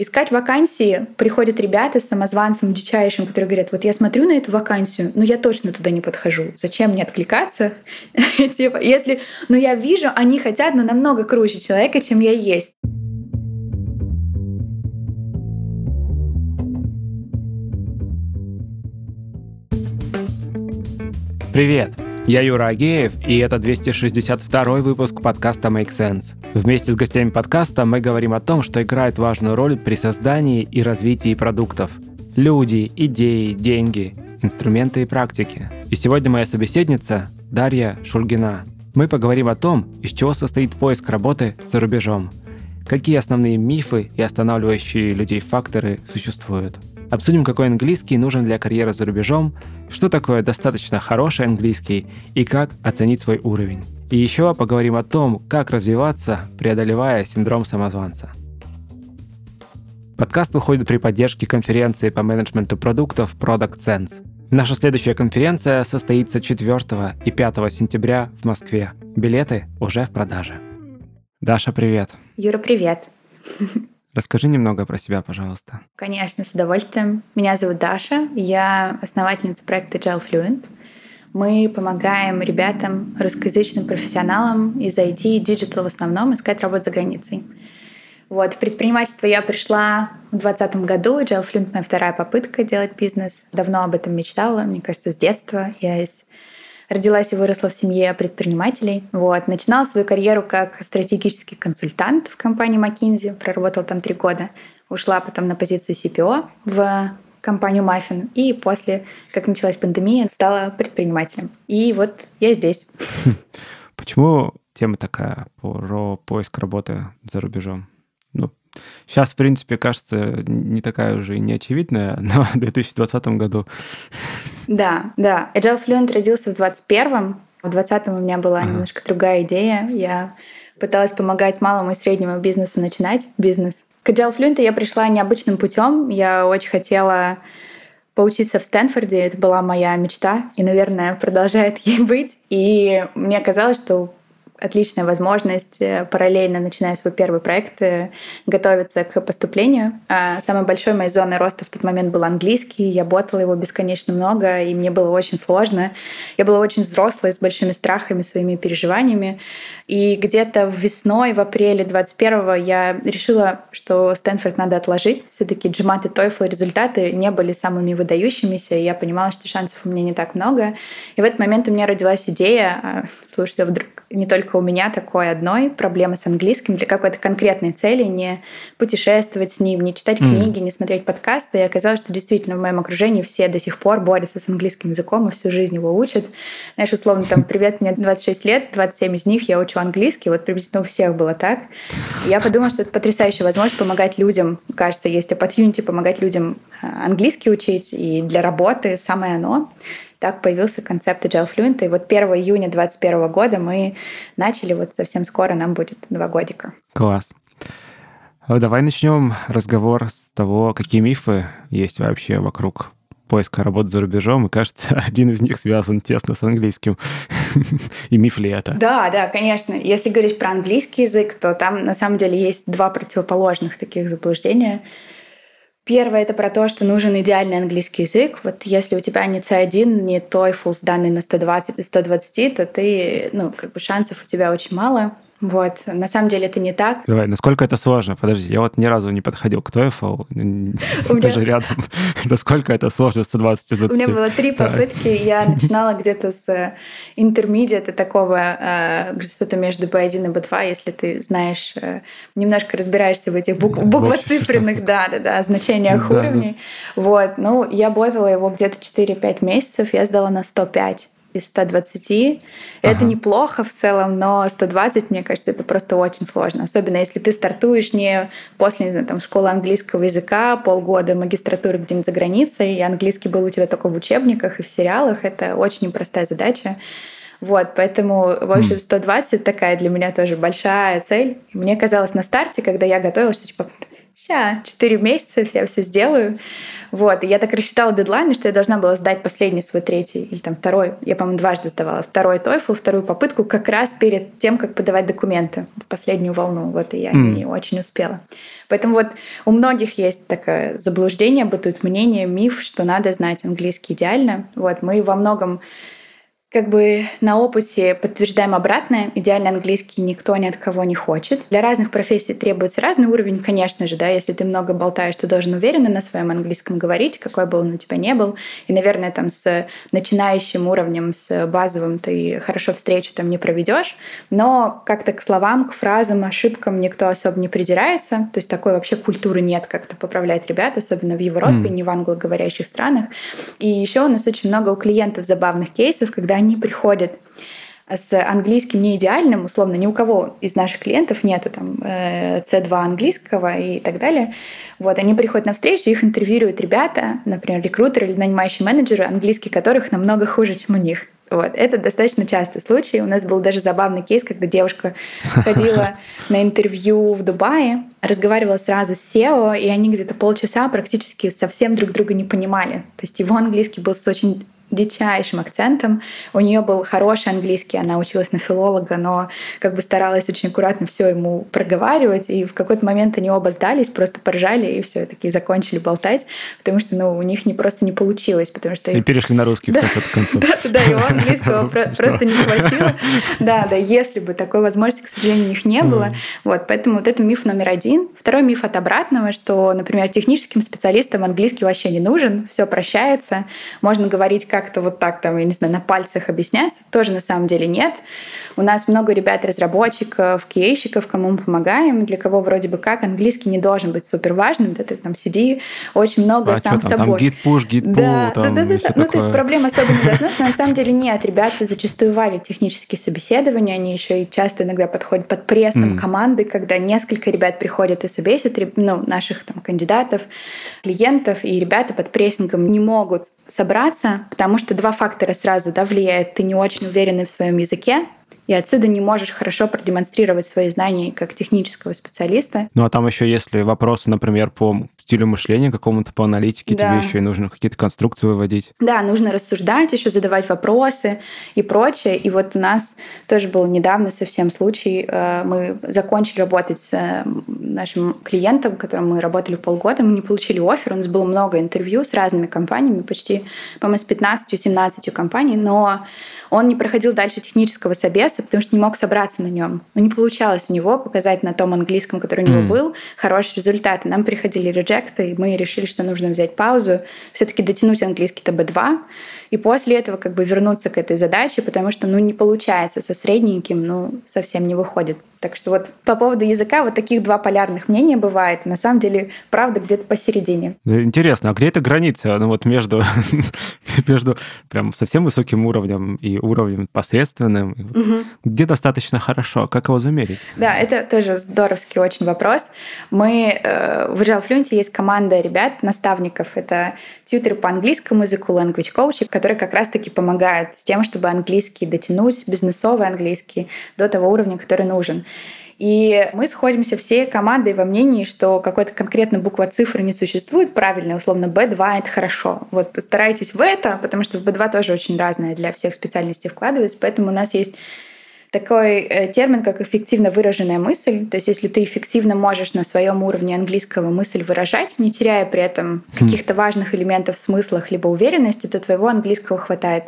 Искать вакансии приходят ребята с самозванцем дичайшим, которые говорят, вот я смотрю на эту вакансию, но я точно туда не подхожу. Зачем мне откликаться? Типа, если, ну я вижу, они хотят, но намного круче человека, чем я есть. Привет! Я Юра Агеев, и это 262 выпуск подкаста Make Sense. Вместе с гостями подкаста мы говорим о том, что играет важную роль при создании и развитии продуктов. Люди, идеи, деньги, инструменты и практики. И сегодня моя собеседница Дарья Шульгина. Мы поговорим о том, из чего состоит поиск работы за рубежом, какие основные мифы и останавливающие людей факторы существуют – Обсудим, какой английский нужен для карьеры за рубежом, что такое достаточно хороший английский и как оценить свой уровень. И еще поговорим о том, как развиваться, преодолевая синдром самозванца. Подкаст выходит при поддержке конференции по менеджменту продуктов Product Sense. Наша следующая конференция состоится 4 и 5 сентября в Москве. Билеты уже в продаже. Даша, привет. Юра, привет. Расскажи немного про себя, пожалуйста. Конечно, с удовольствием. Меня зовут Даша, я основательница проекта Get Fluent. Мы помогаем ребятам, русскоязычным профессионалам из IT и digital в основном искать работу за границей. Вот, в предпринимательство я пришла в 2020 году. Gel Fluent — моя вторая попытка делать бизнес. Давно об этом мечтала, мне кажется, с детства. Я из Родилась и выросла в семье предпринимателей. Вот. Начинала свою карьеру как стратегический консультант в компании McKinsey. Проработала там три года. Ушла потом на позицию CPO в компанию Маффин. И после, как началась пандемия, стала предпринимателем. И вот я здесь. Почему тема такая про поиск работы за рубежом? Сейчас, в принципе, кажется, не такая уже и неочевидная, но в 2020 году да, да. Agile Fluent родился в 21-м. В 20-м у меня была ага. немножко другая идея. Я пыталась помогать малому и среднему бизнесу начинать бизнес. К Agile Fluent я пришла необычным путем. Я очень хотела поучиться в Стэнфорде. Это была моя мечта и, наверное, продолжает ей быть. И мне казалось, что отличная возможность э, параллельно, начиная свой первый проект, э, готовиться к поступлению. А самой большой моей зоной роста в тот момент был английский. Я ботала его бесконечно много, и мне было очень сложно. Я была очень взрослой, с большими страхами, своими переживаниями. И где-то весной, в апреле 21-го я решила, что Стэнфорд надо отложить. все таки и TOEFL результаты не были самыми выдающимися, и я понимала, что шансов у меня не так много. И в этот момент у меня родилась идея, а, слушайте, вдруг не только у меня такой одной проблемы с английским для какой-то конкретной цели, не путешествовать с ним, не читать mm. книги, не смотреть подкасты. И оказалось, что действительно в моем окружении все до сих пор борются с английским языком и всю жизнь его учат. Знаешь, условно, там, привет, мне 26 лет, 27 из них я учу английский. Вот приблизительно у всех было так. я подумала, что это потрясающая возможность помогать людям. Кажется, есть opportunity помогать людям э, английский учить, и для работы самое оно. Так появился концепт Agile Fluent. И вот 1 июня 2021 года мы начали, вот совсем скоро нам будет два годика. Класс. А давай начнем разговор с того, какие мифы есть вообще вокруг поиска работы за рубежом, и кажется, один из них связан тесно с английским. и миф ли это? Да, да, конечно. Если говорить про английский язык, то там на самом деле есть два противоположных таких заблуждения. Первое — это про то, что нужен идеальный английский язык. Вот если у тебя не C1, не TOEFL с данной на 120 и 120, то ты, ну, как бы шансов у тебя очень мало. Вот. На самом деле это не так. Давай, насколько это сложно? Подожди, я вот ни разу не подходил к TOEFL, даже рядом. Насколько это сложно 120 из 20? У меня было три попытки. Я начинала где-то с интермедиата такого, э, что-то между B1 и B2, если ты знаешь, э, немножко разбираешься в этих буквоцифренных, да, да, да, значениях уровней. Вот. Ну, я ботала его где-то 4-5 месяцев, я сдала на 105 из 120. Ага. Это неплохо в целом, но 120, мне кажется, это просто очень сложно. Особенно если ты стартуешь не после, не знаю, там, школы английского языка, полгода магистратуры где-нибудь за границей, и английский был у тебя только в учебниках и в сериалах. Это очень непростая задача. Вот, поэтому, в общем, 120 такая для меня тоже большая цель. мне казалось на старте, когда я готовилась, что типа Сейчас, 4 месяца, я все сделаю. Вот, и я так рассчитала дедлайн, что я должна была сдать последний свой третий или там второй, я, по-моему, дважды сдавала, второй TOEFL, вторую попытку как раз перед тем, как подавать документы в последнюю волну. Вот, и я mm. не очень успела. Поэтому вот у многих есть такое заблуждение, бытует мнение, миф, что надо знать английский идеально. Вот, мы во многом как бы на опыте подтверждаем обратное. Идеальный английский никто ни от кого не хочет. Для разных профессий требуется разный уровень, конечно же, да. Если ты много болтаешь, ты должен уверенно на своем английском говорить, какой бы он у тебя не был. И, наверное, там с начинающим уровнем, с базовым ты хорошо встречу там не проведешь. Но как-то к словам, к фразам, ошибкам никто особо не придирается. То есть такой вообще культуры нет как-то поправлять ребят, особенно в Европе, mm. не в англоговорящих странах. И еще у нас очень много у клиентов забавных кейсов, когда они приходят с английским не идеальным, условно, ни у кого из наших клиентов нету там C2 э, английского и так далее. Вот, они приходят на встречу, их интервьюируют ребята, например, рекрутеры или нанимающие менеджеры, английский которых намного хуже, чем у них. Вот. Это достаточно частый случай. У нас был даже забавный кейс, когда девушка сходила на интервью в Дубае, разговаривала сразу с SEO, и они где-то полчаса практически совсем друг друга не понимали. То есть его английский был с очень дичайшим акцентом. У нее был хороший английский, она училась на филолога, но как бы старалась очень аккуратно все ему проговаривать, и в какой-то момент они оба сдались, просто поржали и все таки закончили болтать, потому что ну, у них не просто не получилось, потому что... И перешли на русский в конце концов. Да, его английского просто не хватило. Да, да, если бы такой возможности, к сожалению, у них не было. Вот, поэтому вот это миф номер один. Второй миф от обратного, что, например, техническим специалистам английский вообще не нужен, все прощается, можно говорить как как-то вот так там, я не знаю, на пальцах объяснять, тоже на самом деле нет. У нас много ребят-разработчиков, кейщиков, кому мы помогаем, для кого вроде бы как английский не должен быть супер важным, да ты там сиди, очень много а сам что, там, собой. Там гид push, гид pull, да, там, да, да, да, да. Ну, то есть проблем особо не должно, но на самом деле нет. Ребята зачастую валят технические собеседования, они еще и часто иногда подходят под прессом mm. команды, когда несколько ребят приходят и собесят, ну, наших там кандидатов, клиентов, и ребята под прессингом не могут собраться, потому что два фактора сразу да, влияют. Ты не очень уверенный в своем языке, и отсюда не можешь хорошо продемонстрировать свои знания как технического специалиста. Ну а там еще если вопросы, например, по стилю мышления какому-то, по аналитике, да. тебе еще и нужно какие-то конструкции выводить. Да, нужно рассуждать, еще задавать вопросы и прочее. И вот у нас тоже был недавно совсем случай. Э, мы закончили работать с э, нашим клиентом, которым мы работали полгода. Мы не получили офер. У нас было много интервью с разными компаниями, почти, по-моему, с 15-17 компаний, но он не проходил дальше технического собеса, потому что не мог собраться на нем. Но не получалось у него показать на том английском, который у него mm. был, хорошие результаты. Нам приходили реджекты, и мы решили, что нужно взять паузу, все-таки дотянуть английский до B2, и после этого как бы вернуться к этой задаче, потому что ну не получается со средненьким, ну совсем не выходит. Так что вот по поводу языка вот таких два полярных мнения бывает. На самом деле, правда, где-то посередине. Интересно, а где эта граница ну, вот между, между прям совсем высоким уровнем и уровнем посредственным? Угу. Где достаточно хорошо? Как его замерить? Да, это тоже здоровский очень вопрос. Мы э, в Agile есть команда ребят, наставников. Это тьютеры по английскому языку, language coach, которые как раз-таки помогают с тем, чтобы английский дотянуть, бизнесовый английский, до того уровня, который нужен. И мы сходимся всей командой во мнении, что какой-то конкретно буква цифры не существует правильно, условно B2 — это хорошо. Вот старайтесь в это, потому что в B2 тоже очень разное для всех специальностей вкладывается, поэтому у нас есть такой э, термин, как эффективно выраженная мысль. То есть, если ты эффективно можешь на своем уровне английского мысль выражать, не теряя при этом хм. каких-то важных элементов в смыслах либо уверенности, то твоего английского хватает.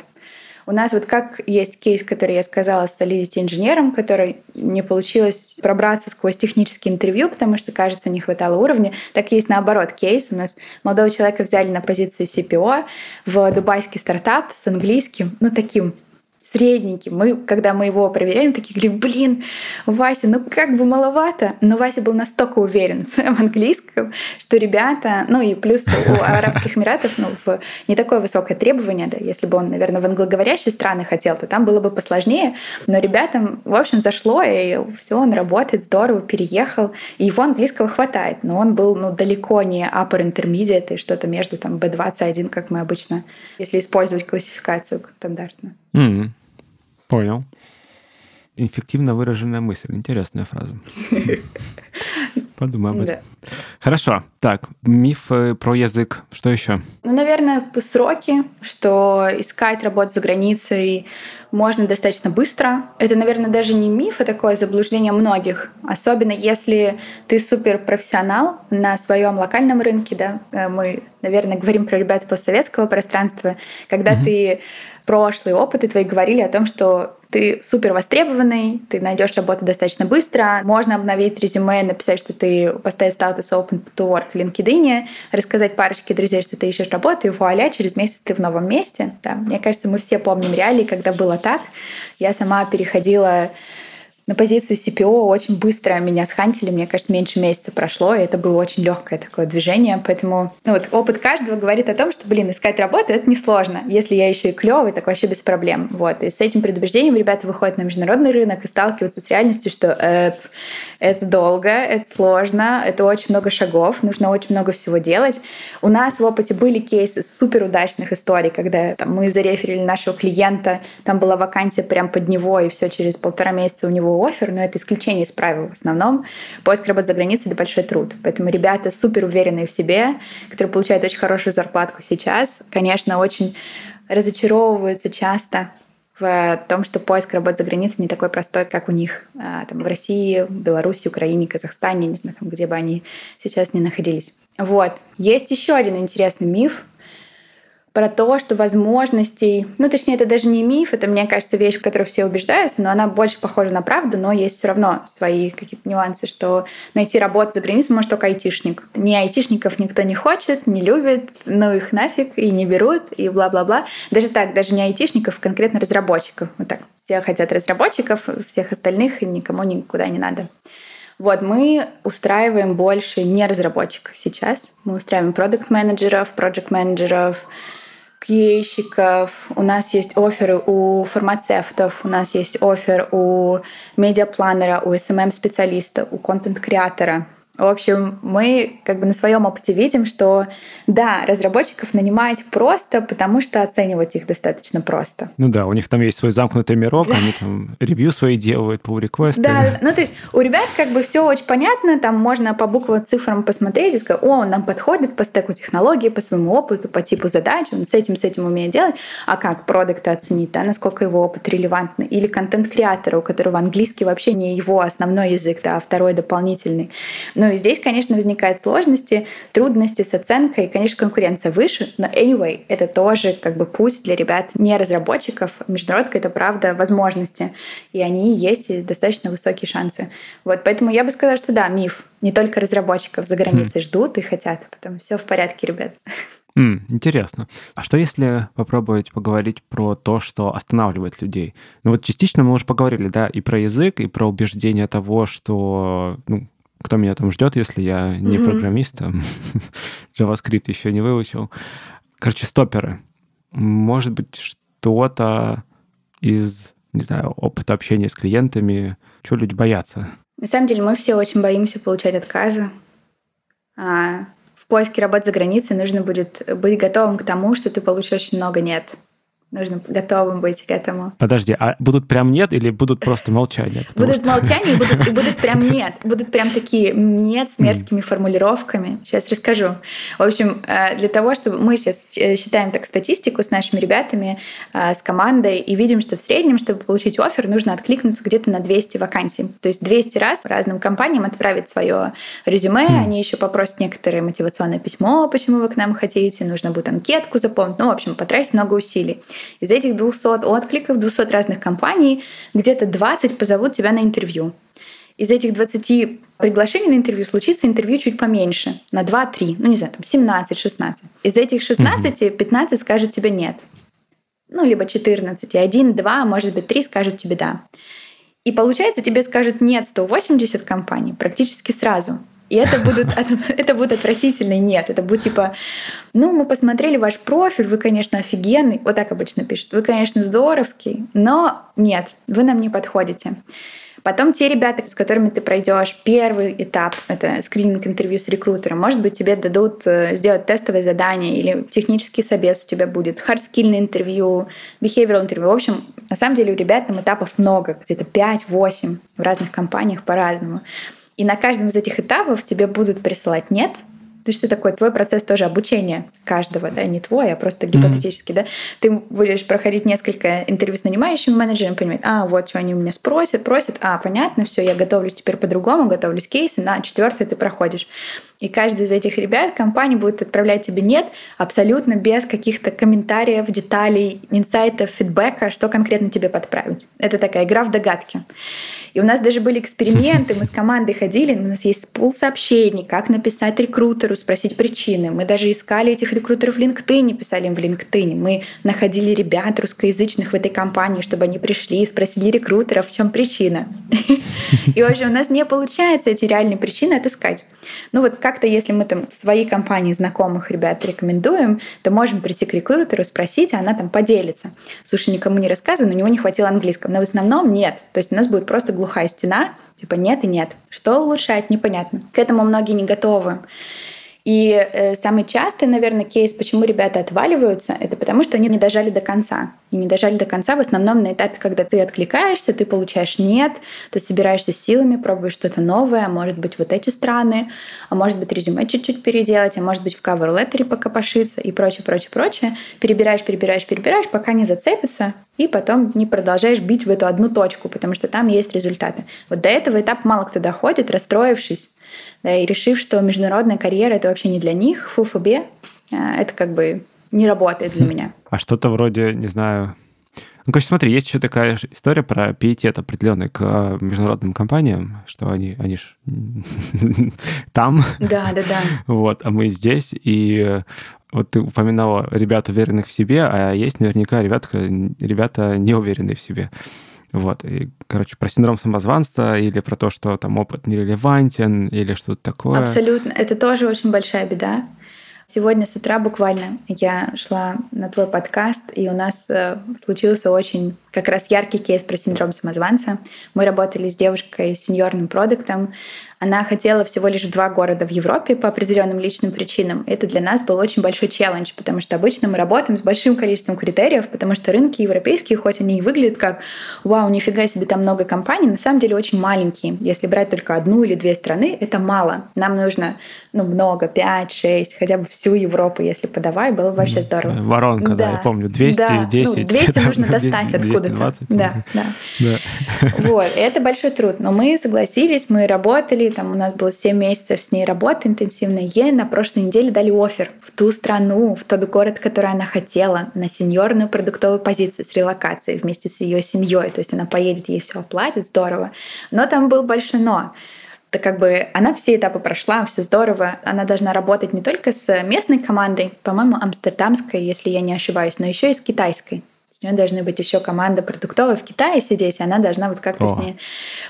У нас вот как есть кейс, который я сказала с solidity инженером, который не получилось пробраться сквозь технические интервью, потому что, кажется, не хватало уровня. Так есть наоборот кейс. У нас молодого человека взяли на позицию CPO в дубайский стартап с английским, ну таким средненький. Мы, когда мы его проверяем, такие говорим, блин, Вася, ну как бы маловато. Но Вася был настолько уверен в английском, что ребята, ну и плюс у Арабских Эмиратов ну, в не такое высокое требование, да, если бы он, наверное, в англоговорящие страны хотел, то там было бы посложнее. Но ребятам, в общем, зашло, и все, он работает здорово, переехал, и его английского хватает. Но он был ну, далеко не upper intermediate и что-то между там B21, как мы обычно, если использовать классификацию стандартную. Mm, понял. Эффективно выраженная мысль. Интересная фраза. Подумай об этом. Да. Хорошо. Так, мифы про язык. Что еще? Ну, наверное, сроки, что искать работу за границей можно достаточно быстро. Это, наверное, даже не миф, а такое заблуждение многих. Особенно если ты суперпрофессионал на своем локальном рынке, да, э, мы, наверное, говорим про ребят с постсоветского пространства, когда угу. ты прошлые опыты твои говорили о том, что ты супер востребованный, ты найдешь работу достаточно быстро, можно обновить резюме, написать, что ты поставить статус Open to Work в LinkedIn, рассказать парочке друзей, что ты ищешь работу, и вуаля, через месяц ты в новом месте. Да. Мне кажется, мы все помним реалии, когда было так. Я сама переходила на позицию CPO очень быстро меня схантили, мне кажется, меньше месяца прошло, и это было очень легкое такое движение, поэтому ну вот опыт каждого говорит о том, что, блин, искать работу — это несложно. Если я еще и клевый, так вообще без проблем. Вот. И с этим предубеждением ребята выходят на международный рынок и сталкиваются с реальностью, что э, это долго, это сложно, это очень много шагов, нужно очень много всего делать. У нас в опыте были кейсы суперудачных историй, когда там, мы зареферили нашего клиента, там была вакансия прям под него, и все через полтора месяца у него офер, но это исключение из правил. В основном поиск работы за границей — это большой труд. Поэтому ребята супер уверенные в себе, которые получают очень хорошую зарплатку сейчас, конечно, очень разочаровываются часто в том, что поиск работы за границей не такой простой, как у них а, там, в России, Беларуси, Украине, Казахстане, не знаю, там, где бы они сейчас не находились. Вот. Есть еще один интересный миф, про то, что возможностей, ну, точнее, это даже не миф, это, мне кажется, вещь, в которой все убеждаются, но она больше похожа на правду, но есть все равно свои какие-то нюансы, что найти работу за границей может только айтишник. Не айтишников никто не хочет, не любит, ну их нафиг, и не берут, и бла-бла-бла. Даже так, даже не айтишников, конкретно разработчиков. Вот так. Все хотят разработчиков, всех остальных никому никуда не надо. Вот, мы устраиваем больше не разработчиков сейчас. Мы устраиваем продукт-менеджеров, проект-менеджеров, QA-щиков, у нас есть оферы у фармацевтов, у нас есть офер у медиапланера, у SMM-специалиста, у контент-креатора. В общем, мы как бы на своем опыте видим, что да, разработчиков нанимать просто, потому что оценивать их достаточно просто. Ну да, у них там есть свой замкнутый мирок, да. они там ревью свои делают, по реквесты. Да, ну то есть у ребят как бы все очень понятно, там можно по буквам, цифрам посмотреть и сказать, о, он нам подходит по стеку технологии, по своему опыту, по типу задач, он с этим, с этим умеет делать, а как продукта оценить, да, насколько его опыт релевантный, или контент-креатора, у которого английский вообще не его основной язык, да, а второй дополнительный ну и здесь, конечно, возникают сложности, трудности с оценкой, конечно, конкуренция выше, но anyway, это тоже как бы путь для ребят не разработчиков. Международка — это правда возможности, и они есть, и достаточно высокие шансы. Вот, поэтому я бы сказала, что да, миф. Не только разработчиков за границей хм. ждут и хотят, потом все в порядке, ребят. Mm, интересно. А что если попробовать поговорить про то, что останавливает людей? Ну вот частично мы уже поговорили, да, и про язык, и про убеждение того, что ну, кто меня там ждет, если я не mm-hmm. программист, там, JavaScript еще не выучил. Короче, стоперы. Может быть, что-то из, не знаю, опыта общения с клиентами, что люди боятся? На самом деле мы все очень боимся получать отказы. А в поиске работы за границей нужно будет быть готовым к тому, что ты получишь очень много «нет». Нужно готовым быть к этому. Подожди, а будут прям нет или будут просто молчания? Будут что... молчания и будут, и будут прям нет. Будут прям такие нет с мерзкими mm. формулировками. Сейчас расскажу. В общем, э, для того, чтобы мы сейчас э, считаем так статистику с нашими ребятами, э, с командой, и видим, что в среднем, чтобы получить офер, нужно откликнуться где-то на 200 вакансий. То есть 200 раз разным компаниям отправить свое резюме, mm. они еще попросят некоторое мотивационное письмо, почему вы к нам хотите, нужно будет анкетку заполнить. Ну, в общем, потратить много усилий. Из этих 200 откликов, 200 разных компаний, где-то 20 позовут тебя на интервью. Из этих 20 приглашений на интервью случится интервью чуть поменьше, на 2-3, ну не знаю, там 17-16. Из этих 16 15 скажут тебе нет. Ну, либо 14, и 1, 2, может быть, 3 скажут тебе да. И получается, тебе скажут нет 180 компаний практически сразу. И это будут, это будет отвратительный нет. Это будет типа, ну, мы посмотрели ваш профиль, вы, конечно, офигенный. Вот так обычно пишут. Вы, конечно, здоровский, но нет, вы нам не подходите. Потом те ребята, с которыми ты пройдешь первый этап, это скрининг интервью с рекрутером, может быть, тебе дадут э, сделать тестовое задание или технический собес у тебя будет, хардскильное интервью, behavioral интервью. В общем, на самом деле у ребят там этапов много, где-то 5-8 в разных компаниях по-разному. И на каждом из этих этапов тебе будут присылать «нет», то есть что такое? Твой процесс тоже обучения каждого, да, не твой, а просто гипотетически, mm-hmm. да. Ты будешь проходить несколько интервью с нанимающими менеджерами, понимать, а, вот что они у меня спросят, просят, а, понятно, все, я готовлюсь теперь по-другому, готовлюсь кейсы, на четвертый ты проходишь. И каждый из этих ребят компания будет отправлять тебе нет абсолютно без каких-то комментариев, деталей, инсайтов, фидбэка, что конкретно тебе подправить. Это такая игра в догадки. И у нас даже были эксперименты, мы с командой ходили, у нас есть пул сообщений, как написать рекрутеру, спросить причины. Мы даже искали этих рекрутеров в LinkedIn, писали им в LinkedIn. Мы находили ребят русскоязычных в этой компании, чтобы они пришли и спросили рекрутера, в чем причина. И вообще у нас не получается эти реальные причины отыскать. Ну вот как-то, если мы там в своей компании знакомых ребят рекомендуем, то можем прийти к рекрутеру, спросить, а она там поделится. Слушай, никому не рассказывай, но у него не хватило английского. Но в основном нет. То есть у нас будет просто глухая стена, типа нет и нет. Что улучшать, непонятно. К этому многие не готовы. И э, самый частый, наверное, кейс, почему ребята отваливаются, это потому, что они не дожали до конца. И не дожали до конца в основном на этапе, когда ты откликаешься, ты получаешь «нет», ты собираешься силами, пробуешь что-то новое, а может быть вот эти страны, а может быть резюме чуть-чуть переделать, а может быть в cover letter покопошиться и прочее, прочее, прочее. Перебираешь, перебираешь, перебираешь, пока не зацепится, и потом не продолжаешь бить в эту одну точку, потому что там есть результаты. Вот до этого этапа мало кто доходит, расстроившись, да, и решив, что международная карьера это вообще не для них, фу-фобе, а, это как бы не работает для хм. меня. А что-то вроде, не знаю, ну, конечно, смотри, есть еще такая история про пиетет определенный к а, международным компаниям, что они, они ж там. Да, да, да. Вот, а мы здесь, и вот ты упоминала ребят уверенных в себе, а есть наверняка ребята, ребята не уверенные в себе. Вот. И, короче, про синдром самозванства или про то, что там опыт нерелевантен или что-то такое. Абсолютно. Это тоже очень большая беда. Сегодня с утра буквально я шла на твой подкаст, и у нас э, случился очень как раз яркий кейс про синдром самозванца. Мы работали с девушкой с сеньорным продуктом. Она хотела всего лишь два города в Европе по определенным личным причинам. Это для нас был очень большой челлендж, потому что обычно мы работаем с большим количеством критериев, потому что рынки европейские, хоть они и выглядят как «Вау, нифига себе, там много компаний», на самом деле очень маленькие. Если брать только одну или две страны, это мало. Нам нужно ну, много, пять, шесть, хотя бы всю Европу, если подавай, было бы вообще здорово. Воронка, да, да я помню, 200, да. 10. Ну, 200 нужно достать откуда-то. Да, да. да. Вот, это большой труд. Но мы согласились, мы работали, там у нас было 7 месяцев с ней работы интенсивной. Ей на прошлой неделе дали офер в ту страну, в тот город, который она хотела, на сеньорную продуктовую позицию с релокацией вместе с ее семьей. То есть она поедет, ей все оплатит, здорово. Но там был большой но то как бы она все этапы прошла, все здорово. Она должна работать не только с местной командой, по-моему, амстердамской, если я не ошибаюсь, но еще и с китайской. У нее должны быть еще команда продуктовая в Китае сидеть, и она должна вот как-то с ней...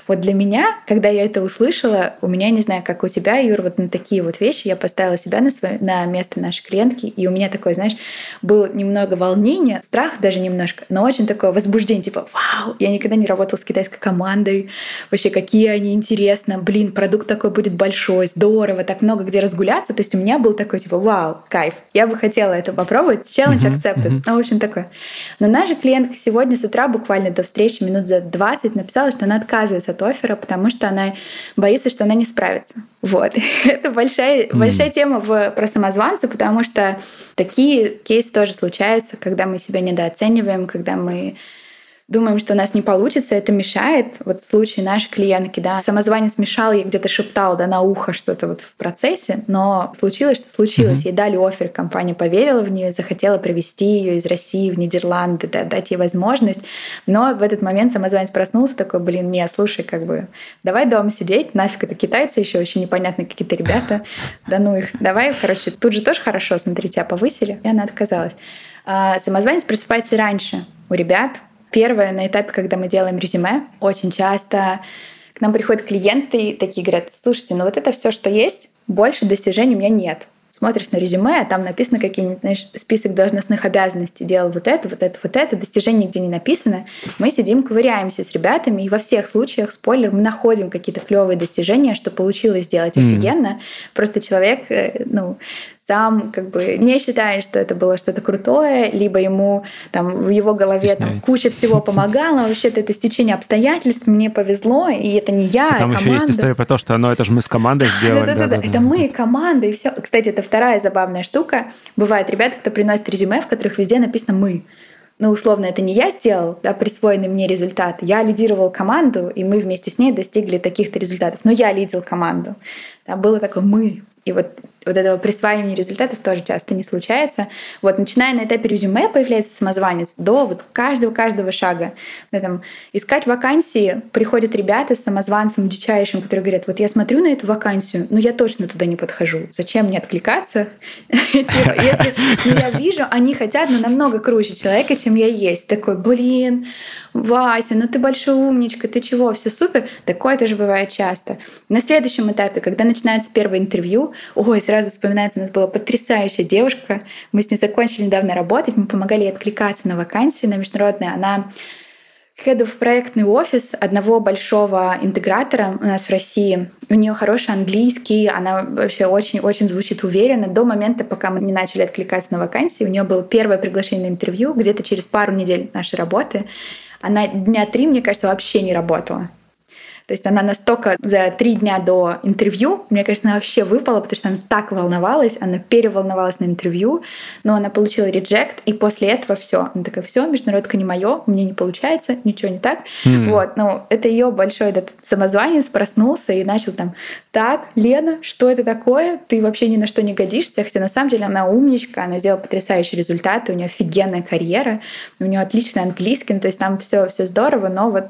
Вот для меня, когда я это услышала, у меня, не знаю, как у тебя, Юр, вот на такие вот вещи я поставила себя на, свое, на место нашей клиентки, и у меня такое, знаешь, было немного волнения, страх даже немножко, но очень такое возбуждение, типа, вау, я никогда не работала с китайской командой, вообще какие они интересно, блин, продукт такой будет большой, здорово, так много где разгуляться, то есть у меня был такой, типа, вау, кайф, я бы хотела это попробовать, челлендж uh-huh, accepted, uh-huh. ну, в общем, такое. Но Наша клиентка сегодня с утра, буквально до встречи минут за 20, написала, что она отказывается от оффера, потому что она боится, что она не справится. Вот. Это большая, mm. большая тема в, про самозванца, потому что такие кейсы тоже случаются, когда мы себя недооцениваем, когда мы думаем, что у нас не получится, это мешает. Вот в случае нашей клиентки, да, самозванец мешал, ей где-то шептал, да, на ухо что-то вот в процессе, но случилось, что случилось. Mm-hmm. Ей дали офер, компания поверила в нее, захотела провести ее из России в Нидерланды, да, дать ей возможность. Но в этот момент самозванец проснулся такой, блин, не, слушай, как бы, давай дома сидеть, нафиг это китайцы еще очень непонятно какие-то ребята, да ну их, давай, короче, тут же тоже хорошо, смотри, тебя повысили, и она отказалась. А самозванец просыпается раньше у ребят, Первое, на этапе, когда мы делаем резюме, очень часто к нам приходят клиенты и такие говорят, слушайте, ну вот это все, что есть, больше достижений у меня нет смотришь на резюме, а там написано какие-нибудь, знаешь, список должностных обязанностей, делал вот это, вот это, вот это, достижений нигде не написано. Мы сидим, ковыряемся с ребятами, и во всех случаях, спойлер, мы находим какие-то клевые достижения, что получилось сделать mm-hmm. офигенно. Просто человек, э, ну, сам как бы не считает, что это было что-то крутое, либо ему там в его голове там, куча всего помогала, вообще-то это стечение обстоятельств, мне повезло, и это не я, Там а еще есть история про то, что ну, это же мы с командой сделали. Да-да-да, это мы, команда, и все. Кстати, это вторая забавная штука. Бывают ребята, кто приносит резюме, в которых везде написано «мы» ну, условно, это не я сделал, да, присвоенный мне результат. Я лидировал команду, и мы вместе с ней достигли таких-то результатов. Но я лидил команду. Да, было такое «мы». И вот вот этого присваивания результатов тоже часто не случается. Вот начиная на этапе резюме появляется самозванец до вот каждого-каждого шага. Да, там, искать вакансии приходят ребята с самозванцем дичайшим, которые говорят, вот я смотрю на эту вакансию, но я точно туда не подхожу. Зачем мне откликаться? Типа, если я вижу, они хотят, но намного круче человека, чем я есть. Такой, блин, Вася, ну ты большой умничка, ты чего, все супер. Такое тоже бывает часто. На следующем этапе, когда начинается первое интервью, ой, сразу вспоминается, у нас была потрясающая девушка. Мы с ней закончили недавно работать, мы помогали ей откликаться на вакансии на международные. Она head of проектный офис одного большого интегратора у нас в России. У нее хороший английский, она вообще очень-очень звучит уверенно. До момента, пока мы не начали откликаться на вакансии, у нее было первое приглашение на интервью где-то через пару недель нашей работы. Она дня три, мне кажется, вообще не работала. То есть она настолько за три дня до интервью, мне, конечно, вообще выпала, потому что она так волновалась, она переволновалась на интервью, но она получила реджект, и после этого все. Она такая, все, международка не мое, мне не получается, ничего не так. Mm. Вот, ну, это ее большой этот самозванец проснулся и начал там, так, Лена, что это такое? Ты вообще ни на что не годишься, хотя на самом деле она умничка, она сделала потрясающие результаты, у нее офигенная карьера, у нее отличный английский, ну, то есть там все все здорово, но вот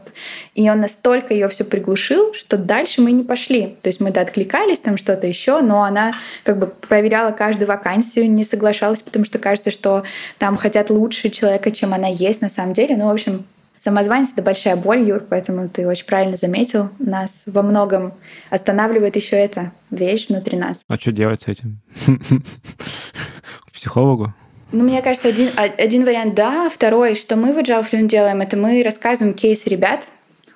и он настолько ее все приглушил, что дальше мы не пошли. То есть мы да, откликались, там что-то еще, но она как бы проверяла каждую вакансию, не соглашалась, потому что кажется, что там хотят лучше человека, чем она есть на самом деле. Ну, в общем, Самозванец — это большая боль, Юр, поэтому ты очень правильно заметил. Нас во многом останавливает еще эта вещь внутри нас. А что делать с этим? К психологу? Ну, мне кажется, один, один вариант — да. Второй, что мы в Agile Fluent делаем, это мы рассказываем кейс ребят,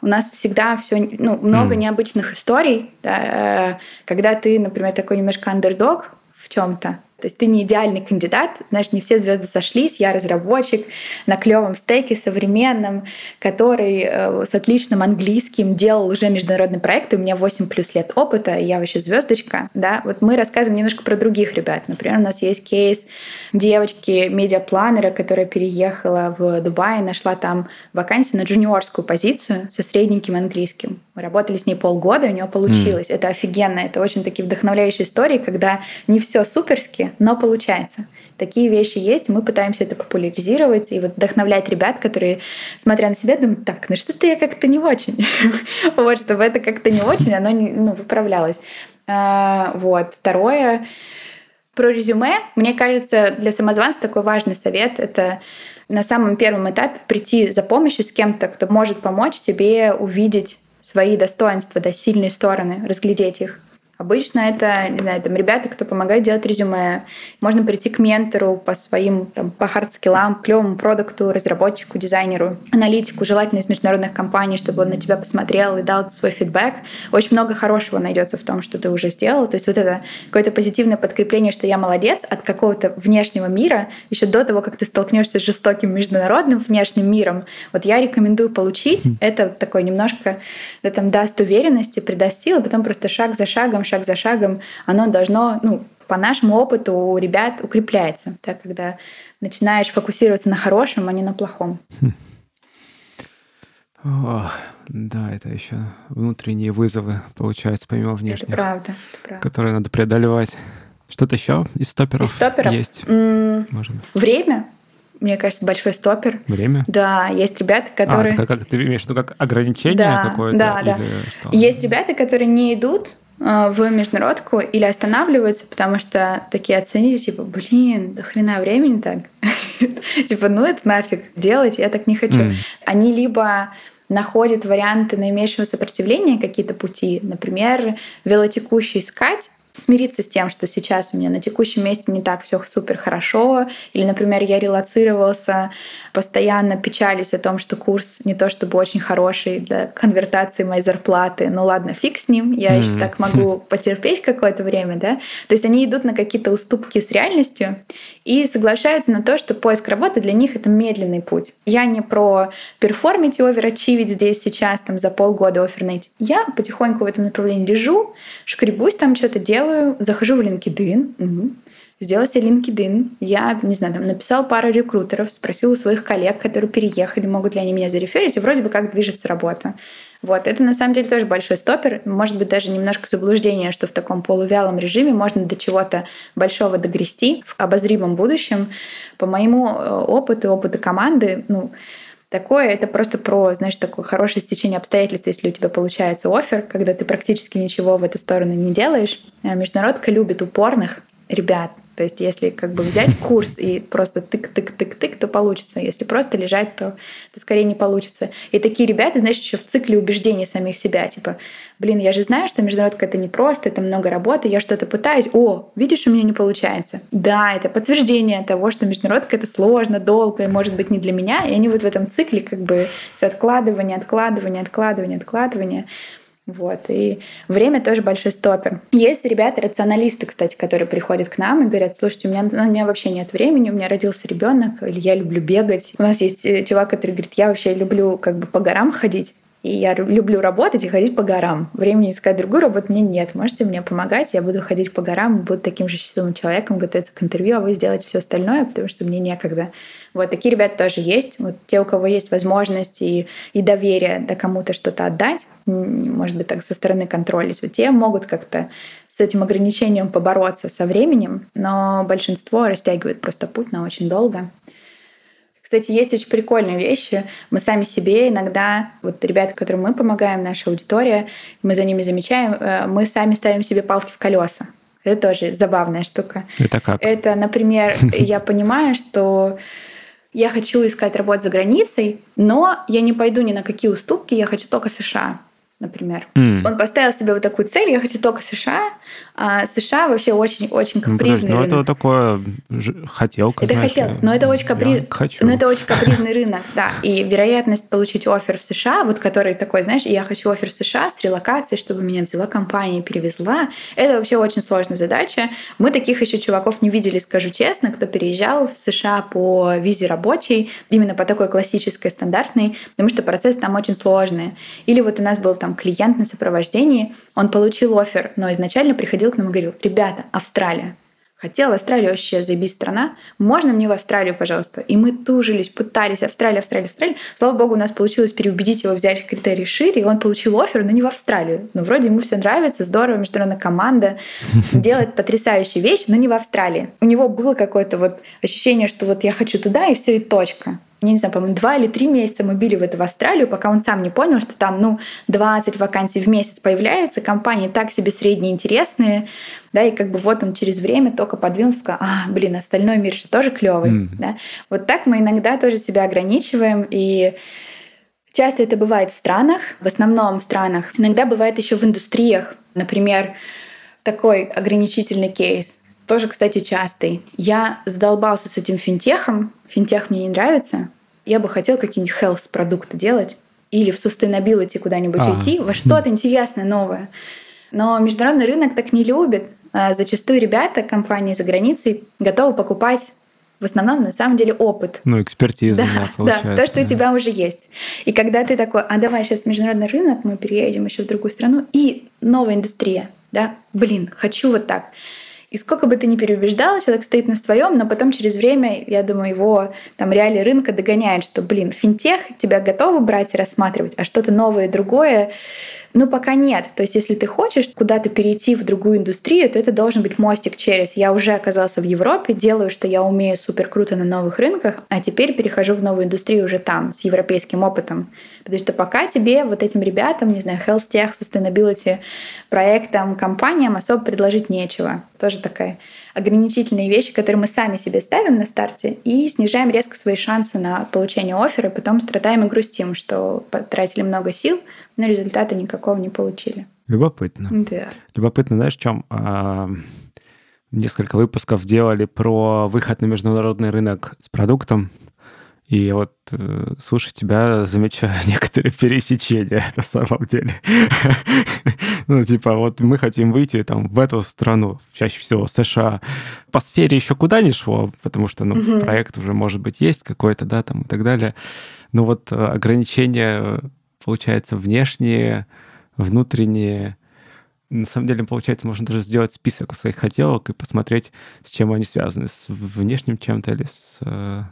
у нас всегда все, ну, много mm. необычных историй, да, э, когда ты, например, такой немножко андердог в чем-то, то есть ты не идеальный кандидат, знаешь, не все звезды сошлись. Я разработчик на клевом стеке современном, который э, с отличным английским делал уже международный проект. У меня 8 плюс лет опыта, и я вообще звездочка. Да? Вот мы рассказываем немножко про других ребят. Например, у нас есть кейс девочки медиапланера, которая переехала в Дубай, нашла там вакансию на джуниорскую позицию со средненьким английским. Мы работали с ней полгода, и у нее получилось. Mm. Это офигенно. Это очень такие вдохновляющие истории, когда не все суперски, но получается. Такие вещи есть, мы пытаемся это популяризировать и вот вдохновлять ребят, которые, смотря на себя, думают, так, ну что-то я как-то не очень. вот, чтобы это как-то не очень, оно ну, выправлялось. А, вот. Второе, про резюме. Мне кажется, для самозванца такой важный совет — это на самом первом этапе прийти за помощью с кем-то, кто может помочь тебе увидеть свои достоинства, да, сильные стороны, разглядеть их. Обычно это, не знаю, там ребята, кто помогает делать резюме. Можно прийти к ментору по своим, там, по хардскиллам, клевому продакту, разработчику, дизайнеру, аналитику, желательно из международных компаний, чтобы он на тебя посмотрел и дал свой фидбэк. Очень много хорошего найдется в том, что ты уже сделал. То есть вот это какое-то позитивное подкрепление, что я молодец от какого-то внешнего мира, еще до того, как ты столкнешься с жестоким международным внешним миром. Вот я рекомендую получить. Это такое немножко да, там, даст уверенности, придаст силы, потом просто шаг за шагом шаг за шагом, оно должно, ну, по нашему опыту у ребят укрепляется, так, когда начинаешь фокусироваться на хорошем, а не на плохом. Хм. О, да, это еще внутренние вызовы, получается, помимо внешних. Это правда, это правда. Которые надо преодолевать. Что-то еще из стоперов, из стоперов? есть? М- Может Время мне кажется, большой стопер. Время? Да, есть ребята, которые... А, как, как, ты имеешь в виду как ограничение да, какое-то? Да, да. Что? Есть ребята, которые не идут в международку или останавливаются, потому что такие оценили, типа, блин, до хрена времени так. Типа, ну это нафиг делать, я так не хочу. Они либо находят варианты наименьшего сопротивления, какие-то пути, например, велотекущий скать, смириться с тем, что сейчас у меня на текущем месте не так все супер хорошо, или, например, я релацировался, постоянно печалюсь о том, что курс не то чтобы очень хороший для конвертации моей зарплаты. Ну ладно, фиг с ним, я mm-hmm. еще так могу потерпеть какое-то время, да. То есть они идут на какие-то уступки с реальностью и соглашаются на то, что поиск работы для них это медленный путь. Я не про перформить и оверачивить здесь сейчас, там, за полгода офер найти. Я потихоньку в этом направлении лежу, шкребусь там, что-то делаю, захожу в LinkedIn, угу. сделала себе LinkedIn. Я, не знаю, там, написал пару рекрутеров, спросил у своих коллег, которые переехали, могут ли они меня зареферить, и вроде бы как движется работа. Вот, это на самом деле тоже большой стопер. Может быть, даже немножко заблуждение, что в таком полувялом режиме можно до чего-то большого догрести в обозримом будущем. По моему э, опыту, опыту команды, ну, такое, это просто про, знаешь, такое хорошее стечение обстоятельств, если у тебя получается офер, когда ты практически ничего в эту сторону не делаешь. А международка любит упорных ребят, то есть если как бы взять курс и просто тык-тык-тык-тык, то получится. Если просто лежать, то, то скорее не получится. И такие ребята, знаешь, еще в цикле убеждений самих себя. Типа, блин, я же знаю, что международка это не просто, это много работы, я что-то пытаюсь. О, видишь, у меня не получается. Да, это подтверждение того, что международка это сложно, долго и может быть не для меня. И они вот в этом цикле как бы все откладывание, откладывание, откладывание, откладывание. Вот. И время тоже большой стопер. Есть ребята-рационалисты, кстати, которые приходят к нам и говорят, слушайте, у меня, у меня вообще нет времени, у меня родился ребенок, или я люблю бегать. У нас есть э, чувак, который говорит, я вообще люблю как бы по горам ходить. И я люблю работать и ходить по горам. Времени искать другую работу мне нет. Можете мне помогать? Я буду ходить по горам, буду таким же счастливым человеком, готовиться к интервью, а вы сделаете все остальное, потому что мне некогда. Вот такие ребята тоже есть. Вот те, у кого есть возможность и, и доверие да, кому-то что-то отдать, может быть, так со стороны контролить, вот те могут как-то с этим ограничением побороться со временем, но большинство растягивает просто путь на очень долго. Кстати, есть очень прикольные вещи. Мы сами себе иногда, вот ребята, которым мы помогаем, наша аудитория, мы за ними замечаем, э, мы сами ставим себе палки в колеса. Это тоже забавная штука. Это как? Это, например, я понимаю, что я хочу искать работу за границей, но я не пойду ни на какие уступки, я хочу только США например. Mm. Он поставил себе вот такую цель, я хочу только США, а США вообще очень-очень ну, капризный ну, рынок. Ну, это такое хотелка, Это знаешь, хотел, но это очень, каприз... хочу. но это очень капризный рынок, да. И вероятность получить офер в США, вот который такой, знаешь, я хочу офер в США с релокацией, чтобы меня взяла компания и перевезла, это вообще очень сложная задача. Мы таких еще чуваков не видели, скажу честно, кто переезжал в США по визе рабочей, именно по такой классической, стандартной, потому что процесс там очень сложный. Или вот у нас был там клиент на сопровождении, он получил офер, но изначально приходил к нам и говорил, ребята, Австралия, Хотел в Австралию вообще заебись страна. Можно мне в Австралию, пожалуйста? И мы тужились, пытались. Австралия, Австралия, Австралия. Слава богу, у нас получилось переубедить его взять критерии шире, и он получил офер, но не в Австралию. Но вроде ему все нравится, здорово, международная команда делает потрясающие вещи, но не в Австралии. У него было какое-то вот ощущение, что вот я хочу туда, и все, и точка не знаю, по-моему, два или три месяца мы били в это в Австралию, пока он сам не понял, что там, ну, 20 вакансий в месяц появляется, компании так себе средние интересные, да, и как бы вот он через время только подвинулся, сказал, а, блин, остальной мир же тоже клевый, mm. да. Вот так мы иногда тоже себя ограничиваем, и часто это бывает в странах, в основном в странах, иногда бывает еще в индустриях, например, такой ограничительный кейс – тоже, кстати, частый. Я задолбался с этим финтехом. Финтех мне не нравится. Я бы хотел какие-нибудь health продукты делать или в sustainability куда-нибудь а. идти, во что-то интересное, новое. Но международный рынок так не любит. А зачастую ребята, компании за границей, готовы покупать в основном на самом деле опыт. Ну, экспертиза, да, да, получается. Да, то, что у тебя уже есть. И когда ты такой, а давай сейчас международный рынок, мы переедем еще в другую страну, и новая индустрия, да, блин, хочу вот так. И сколько бы ты ни переубеждал, человек стоит на своем, но потом через время, я думаю, его там реалии рынка догоняет, что, блин, финтех тебя готовы брать и рассматривать, а что-то новое, другое, ну, пока нет. То есть, если ты хочешь куда-то перейти в другую индустрию, то это должен быть мостик через «я уже оказался в Европе, делаю, что я умею супер круто на новых рынках, а теперь перехожу в новую индустрию уже там, с европейским опытом». Потому что пока тебе, вот этим ребятам, не знаю, health tech, sustainability проектам, компаниям особо предложить нечего. Тоже такая ограничительные вещи, которые мы сами себе ставим на старте и снижаем резко свои шансы на получение оффера, потом страдаем и грустим, что потратили много сил, но результата никакого не получили. Любопытно. Да. Любопытно, знаешь, в чем? Несколько выпусков делали про выход на международный рынок с продуктом. И вот, э, слушай, тебя замечаю некоторые пересечения на самом деле. ну, типа, вот мы хотим выйти там в эту страну, чаще всего США. По сфере еще куда не шло, потому что, ну, проект уже, может быть, есть какой-то, да, там и так далее. Но вот э, ограничения, получается, внешние, внутренние, на самом деле, получается, можно даже сделать список своих хотелок и посмотреть, с чем они связаны, с внешним чем-то или с э,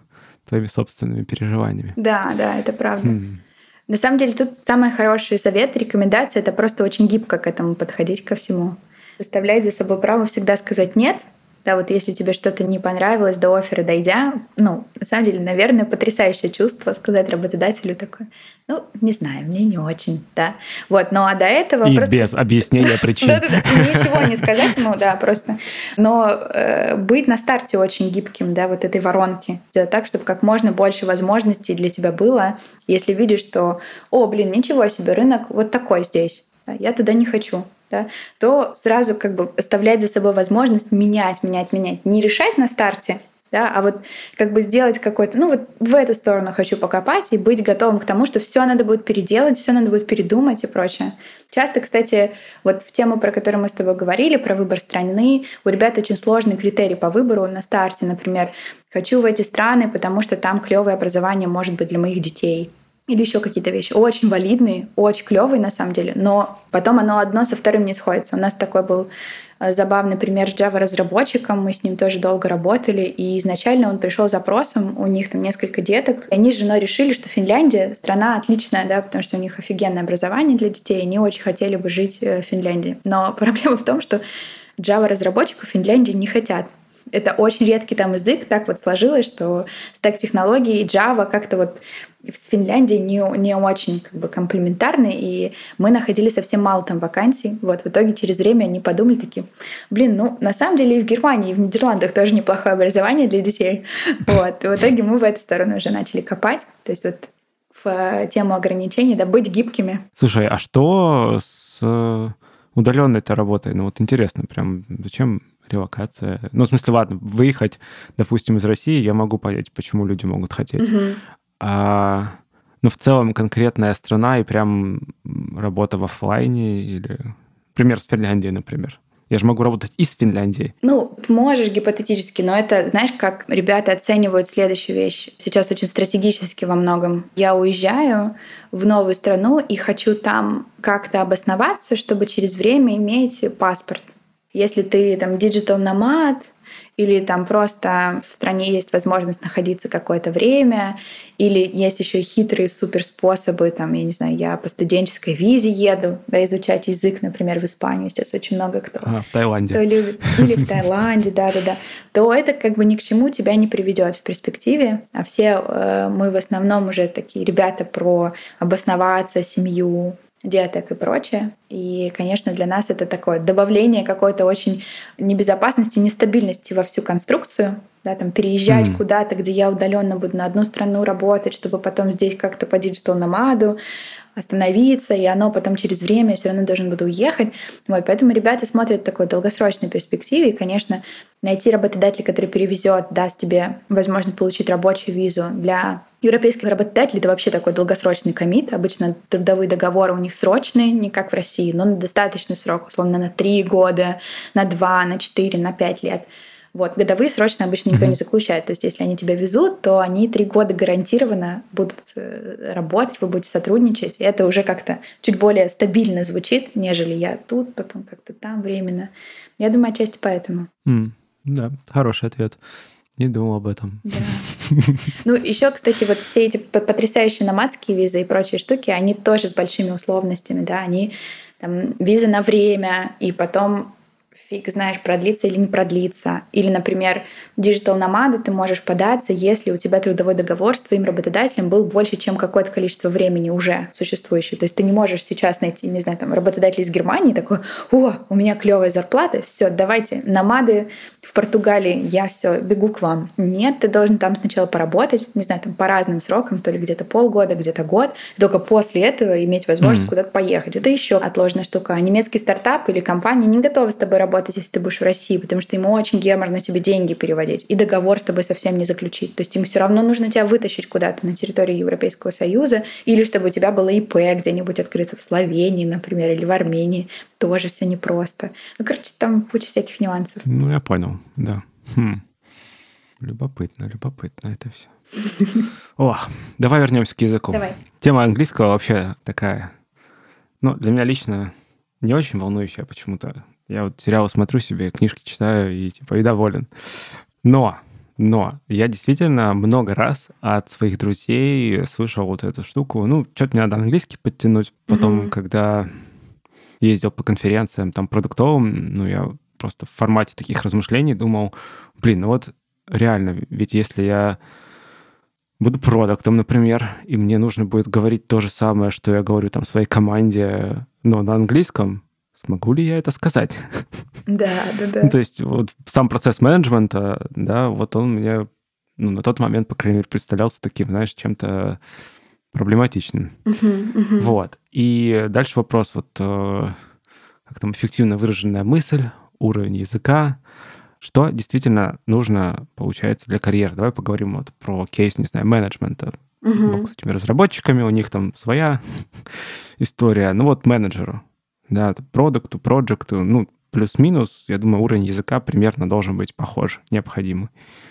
твоими собственными переживаниями. Да, да, это правда. Хм. На самом деле тут самый хороший совет, рекомендация — это просто очень гибко к этому подходить ко всему. Оставлять за собой право всегда сказать «нет», да, вот если тебе что-то не понравилось до оффера дойдя, ну, на самом деле, наверное, потрясающее чувство сказать работодателю такое, ну, не знаю, мне не очень, да. Вот, но а до этого И просто... без объяснения причин. Ничего не сказать ему, да, просто. Но э, быть на старте очень гибким, да, вот этой воронки. Сделать так, чтобы как можно больше возможностей для тебя было, если видишь, что, о, блин, ничего себе, рынок вот такой здесь, я туда не хочу да, то сразу как бы оставлять за собой возможность менять, менять, менять. Не решать на старте, да, а вот как бы сделать какой-то, ну вот в эту сторону хочу покопать и быть готовым к тому, что все надо будет переделать, все надо будет передумать и прочее. Часто, кстати, вот в тему, про которую мы с тобой говорили, про выбор страны, у ребят очень сложный критерий по выбору на старте, например, хочу в эти страны, потому что там клевое образование может быть для моих детей или еще какие-то вещи. Очень валидные, очень клевые на самом деле, но потом оно одно со вторым не сходится. У нас такой был э, забавный пример с Java-разработчиком, мы с ним тоже долго работали, и изначально он пришел с запросом, у них там несколько деток, и они с женой решили, что Финляндия страна отличная, да, потому что у них офигенное образование для детей, и они очень хотели бы жить э, в Финляндии. Но проблема в том, что Java-разработчиков в Финляндии не хотят. Это очень редкий там язык, так вот сложилось, что стек технологий и Java как-то вот с Финляндией не, не очень как бы комплементарны, и мы находили совсем мало там вакансий. Вот в итоге через время они подумали такие, блин, ну на самом деле и в Германии, и в Нидерландах тоже неплохое образование для детей. Вот. И в итоге мы в эту сторону уже начали копать. То есть вот в тему ограничений, да, быть гибкими. Слушай, а что с э, удаленной этой работой? Ну вот интересно, прям зачем релокация? Ну, в смысле, ладно, выехать, допустим, из России, я могу понять, почему люди могут хотеть. Угу. А, ну, в целом конкретная страна и прям работа в офлайне или... Пример с Финляндией, например. Я же могу работать из Финляндии. Ну, ты можешь гипотетически, но это, знаешь, как ребята оценивают следующую вещь. Сейчас очень стратегически во многом. Я уезжаю в новую страну и хочу там как-то обосноваться, чтобы через время иметь паспорт. Если ты там digital nomad, или там просто в стране есть возможность находиться какое-то время, или есть еще хитрые супер способы, там, я не знаю, я по студенческой визе еду, да, изучать язык, например, в Испанию сейчас очень много кто. А, в Таиланде. Кто любит. Или в Таиланде, да-да-да. То это как бы ни к чему тебя не приведет в перспективе, а все э, мы в основном уже такие ребята про обосноваться, семью, деток и прочее. И, конечно, для нас это такое добавление какой-то очень небезопасности, нестабильности во всю конструкцию. Да, там переезжать mm. куда-то, где я удаленно буду на одну страну работать, чтобы потом здесь как-то по digital nomad у остановиться, и оно потом через время все равно должен буду уехать. Вот, поэтому ребята смотрят в такой долгосрочной перспективе, и, конечно, найти работодателя, который перевезет, даст тебе возможность получить рабочую визу для европейских работодателей это вообще такой долгосрочный commit. Обычно трудовые договоры у них срочные, не как в России, но на достаточный срок, условно, на три года, на два, на четыре, на пять лет. Вот, годовые срочно обычно никто не заключает. То есть, если они тебя везут, то они три года гарантированно будут э, работать, вы будете сотрудничать. И это уже как-то чуть более стабильно звучит, нежели я тут, потом как-то там временно. Я думаю, отчасти поэтому. Mm, да, хороший ответ. Не думал об этом. Да. Ну, еще, кстати, вот все эти потрясающие номадские визы и прочие штуки, они тоже с большими условностями, да, они там визы на время, и потом фиг знаешь, продлится или не продлится. Или, например, digital nomad ы ты можешь податься, если у тебя трудовой договор с твоим работодателем был больше, чем какое-то количество времени уже существующее. То есть ты не можешь сейчас найти, не знаю, там, работодатель из Германии такой, о, у меня клевая зарплата, все, давайте, nomad ы в Португалии, я все, бегу к вам. Нет, ты должен там сначала поработать, не знаю, там по разным срокам, то ли где-то полгода, где-то год, только после этого иметь возможность mm-hmm. куда-то поехать. Это еще отложенная штука. А немецкий стартап или компания не готовы с тобой работать, если ты будешь в России, потому что ему очень геморно тебе деньги переводить и договор с тобой совсем не заключить. То есть им все равно нужно тебя вытащить куда-то на территорию Европейского Союза или чтобы у тебя было ИП где-нибудь открыто в Словении, например, или в Армении. Тоже все непросто. Ну, короче, там куча всяких нюансов. Ну, я понял, да. Хм. Любопытно, любопытно это все. О, давай вернемся к языку. Давай. Тема английского вообще такая, ну, для меня лично не очень волнующая почему-то. Я вот сериалы смотрю себе, книжки читаю и типа и доволен. Но, но я действительно много раз от своих друзей слышал вот эту штуку. Ну, что-то не надо английский подтянуть. Потом, mm-hmm. когда ездил по конференциям там продуктовым, ну, я просто в формате таких размышлений думал, блин, ну вот реально, ведь если я буду продуктом, например, и мне нужно будет говорить то же самое, что я говорю там своей команде, но на английском, смогу ли я это сказать? Да, да, да. Ну, то есть вот сам процесс менеджмента, да, вот он мне ну, на тот момент, по крайней мере, представлялся таким, знаешь, чем-то проблематичным. Uh-huh, uh-huh. Вот. И дальше вопрос, вот э, как там эффективно выраженная мысль, уровень языка, что действительно нужно, получается, для карьеры. Давай поговорим вот про кейс, не знаю, менеджмента. Uh-huh. С этими разработчиками, у них там своя история. Ну вот менеджеру, да, продукту, проекту, ну, плюс-минус, я думаю, уровень языка примерно должен быть похож, необходимый.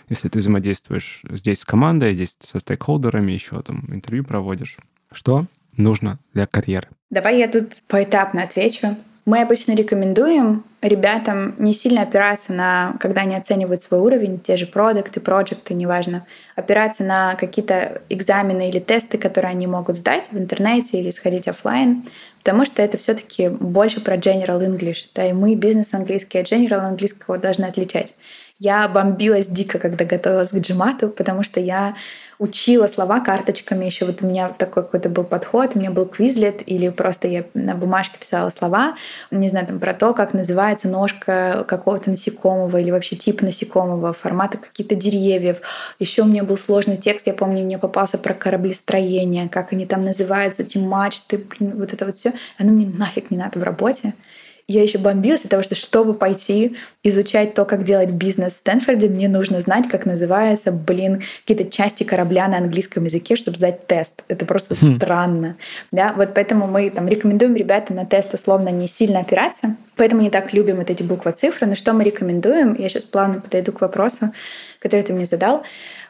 Если ты взаимодействуешь здесь с командой, здесь со стейкхолдерами, еще там интервью проводишь. Что нужно для карьеры? Давай я тут поэтапно отвечу. Мы обычно рекомендуем ребятам не сильно опираться на, когда они оценивают свой уровень, те же продукты, проекты, неважно, опираться на какие-то экзамены или тесты, которые они могут сдать в интернете или сходить офлайн, потому что это все таки больше про General English. Да, и мы бизнес английский от General английского должны отличать. Я бомбилась дико, когда готовилась к джимату, потому что я учила слова карточками. Еще вот у меня такой какой-то был подход, у меня был квизлет, или просто я на бумажке писала слова, не знаю, там про то, как называется ножка какого-то насекомого или вообще тип насекомого, формата каких-то деревьев. Еще у меня был сложный текст, я помню, мне попался про кораблестроение, как они там называются, эти мачты, вот это вот все. Оно мне нафиг не надо в работе я еще бомбилась от того, что чтобы пойти изучать то, как делать бизнес в Стэнфорде, мне нужно знать, как называется, блин, какие-то части корабля на английском языке, чтобы сдать тест. Это просто хм. странно. Да? Вот поэтому мы там рекомендуем ребятам на тест условно не сильно опираться, поэтому не так любим вот эти буквы-цифры. Но что мы рекомендуем? Я сейчас плавно подойду к вопросу, который ты мне задал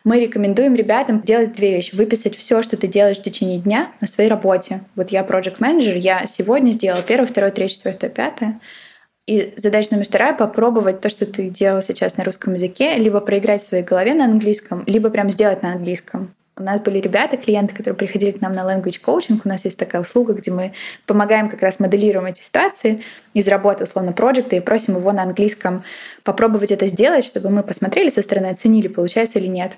мы рекомендуем ребятам делать две вещи. Выписать все, что ты делаешь в течение дня на своей работе. Вот я project менеджер я сегодня сделала первое, второе, третье, четвертое, пятое. И задача номер вторая — попробовать то, что ты делал сейчас на русском языке, либо проиграть в своей голове на английском, либо прям сделать на английском. У нас были ребята, клиенты, которые приходили к нам на language coaching. У нас есть такая услуга, где мы помогаем как раз моделируем эти ситуации из работы, условно, проекта и просим его на английском попробовать это сделать, чтобы мы посмотрели со стороны, оценили, получается или нет.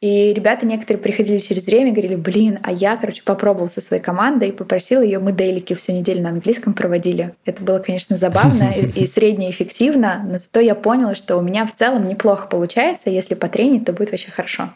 И ребята некоторые приходили через время и говорили, блин, а я, короче, попробовал со своей командой и попросил ее, мы дейлики всю неделю на английском проводили. Это было, конечно, забавно и среднеэффективно, но зато я поняла, что у меня в целом неплохо получается, если потренить, то будет вообще хорошо.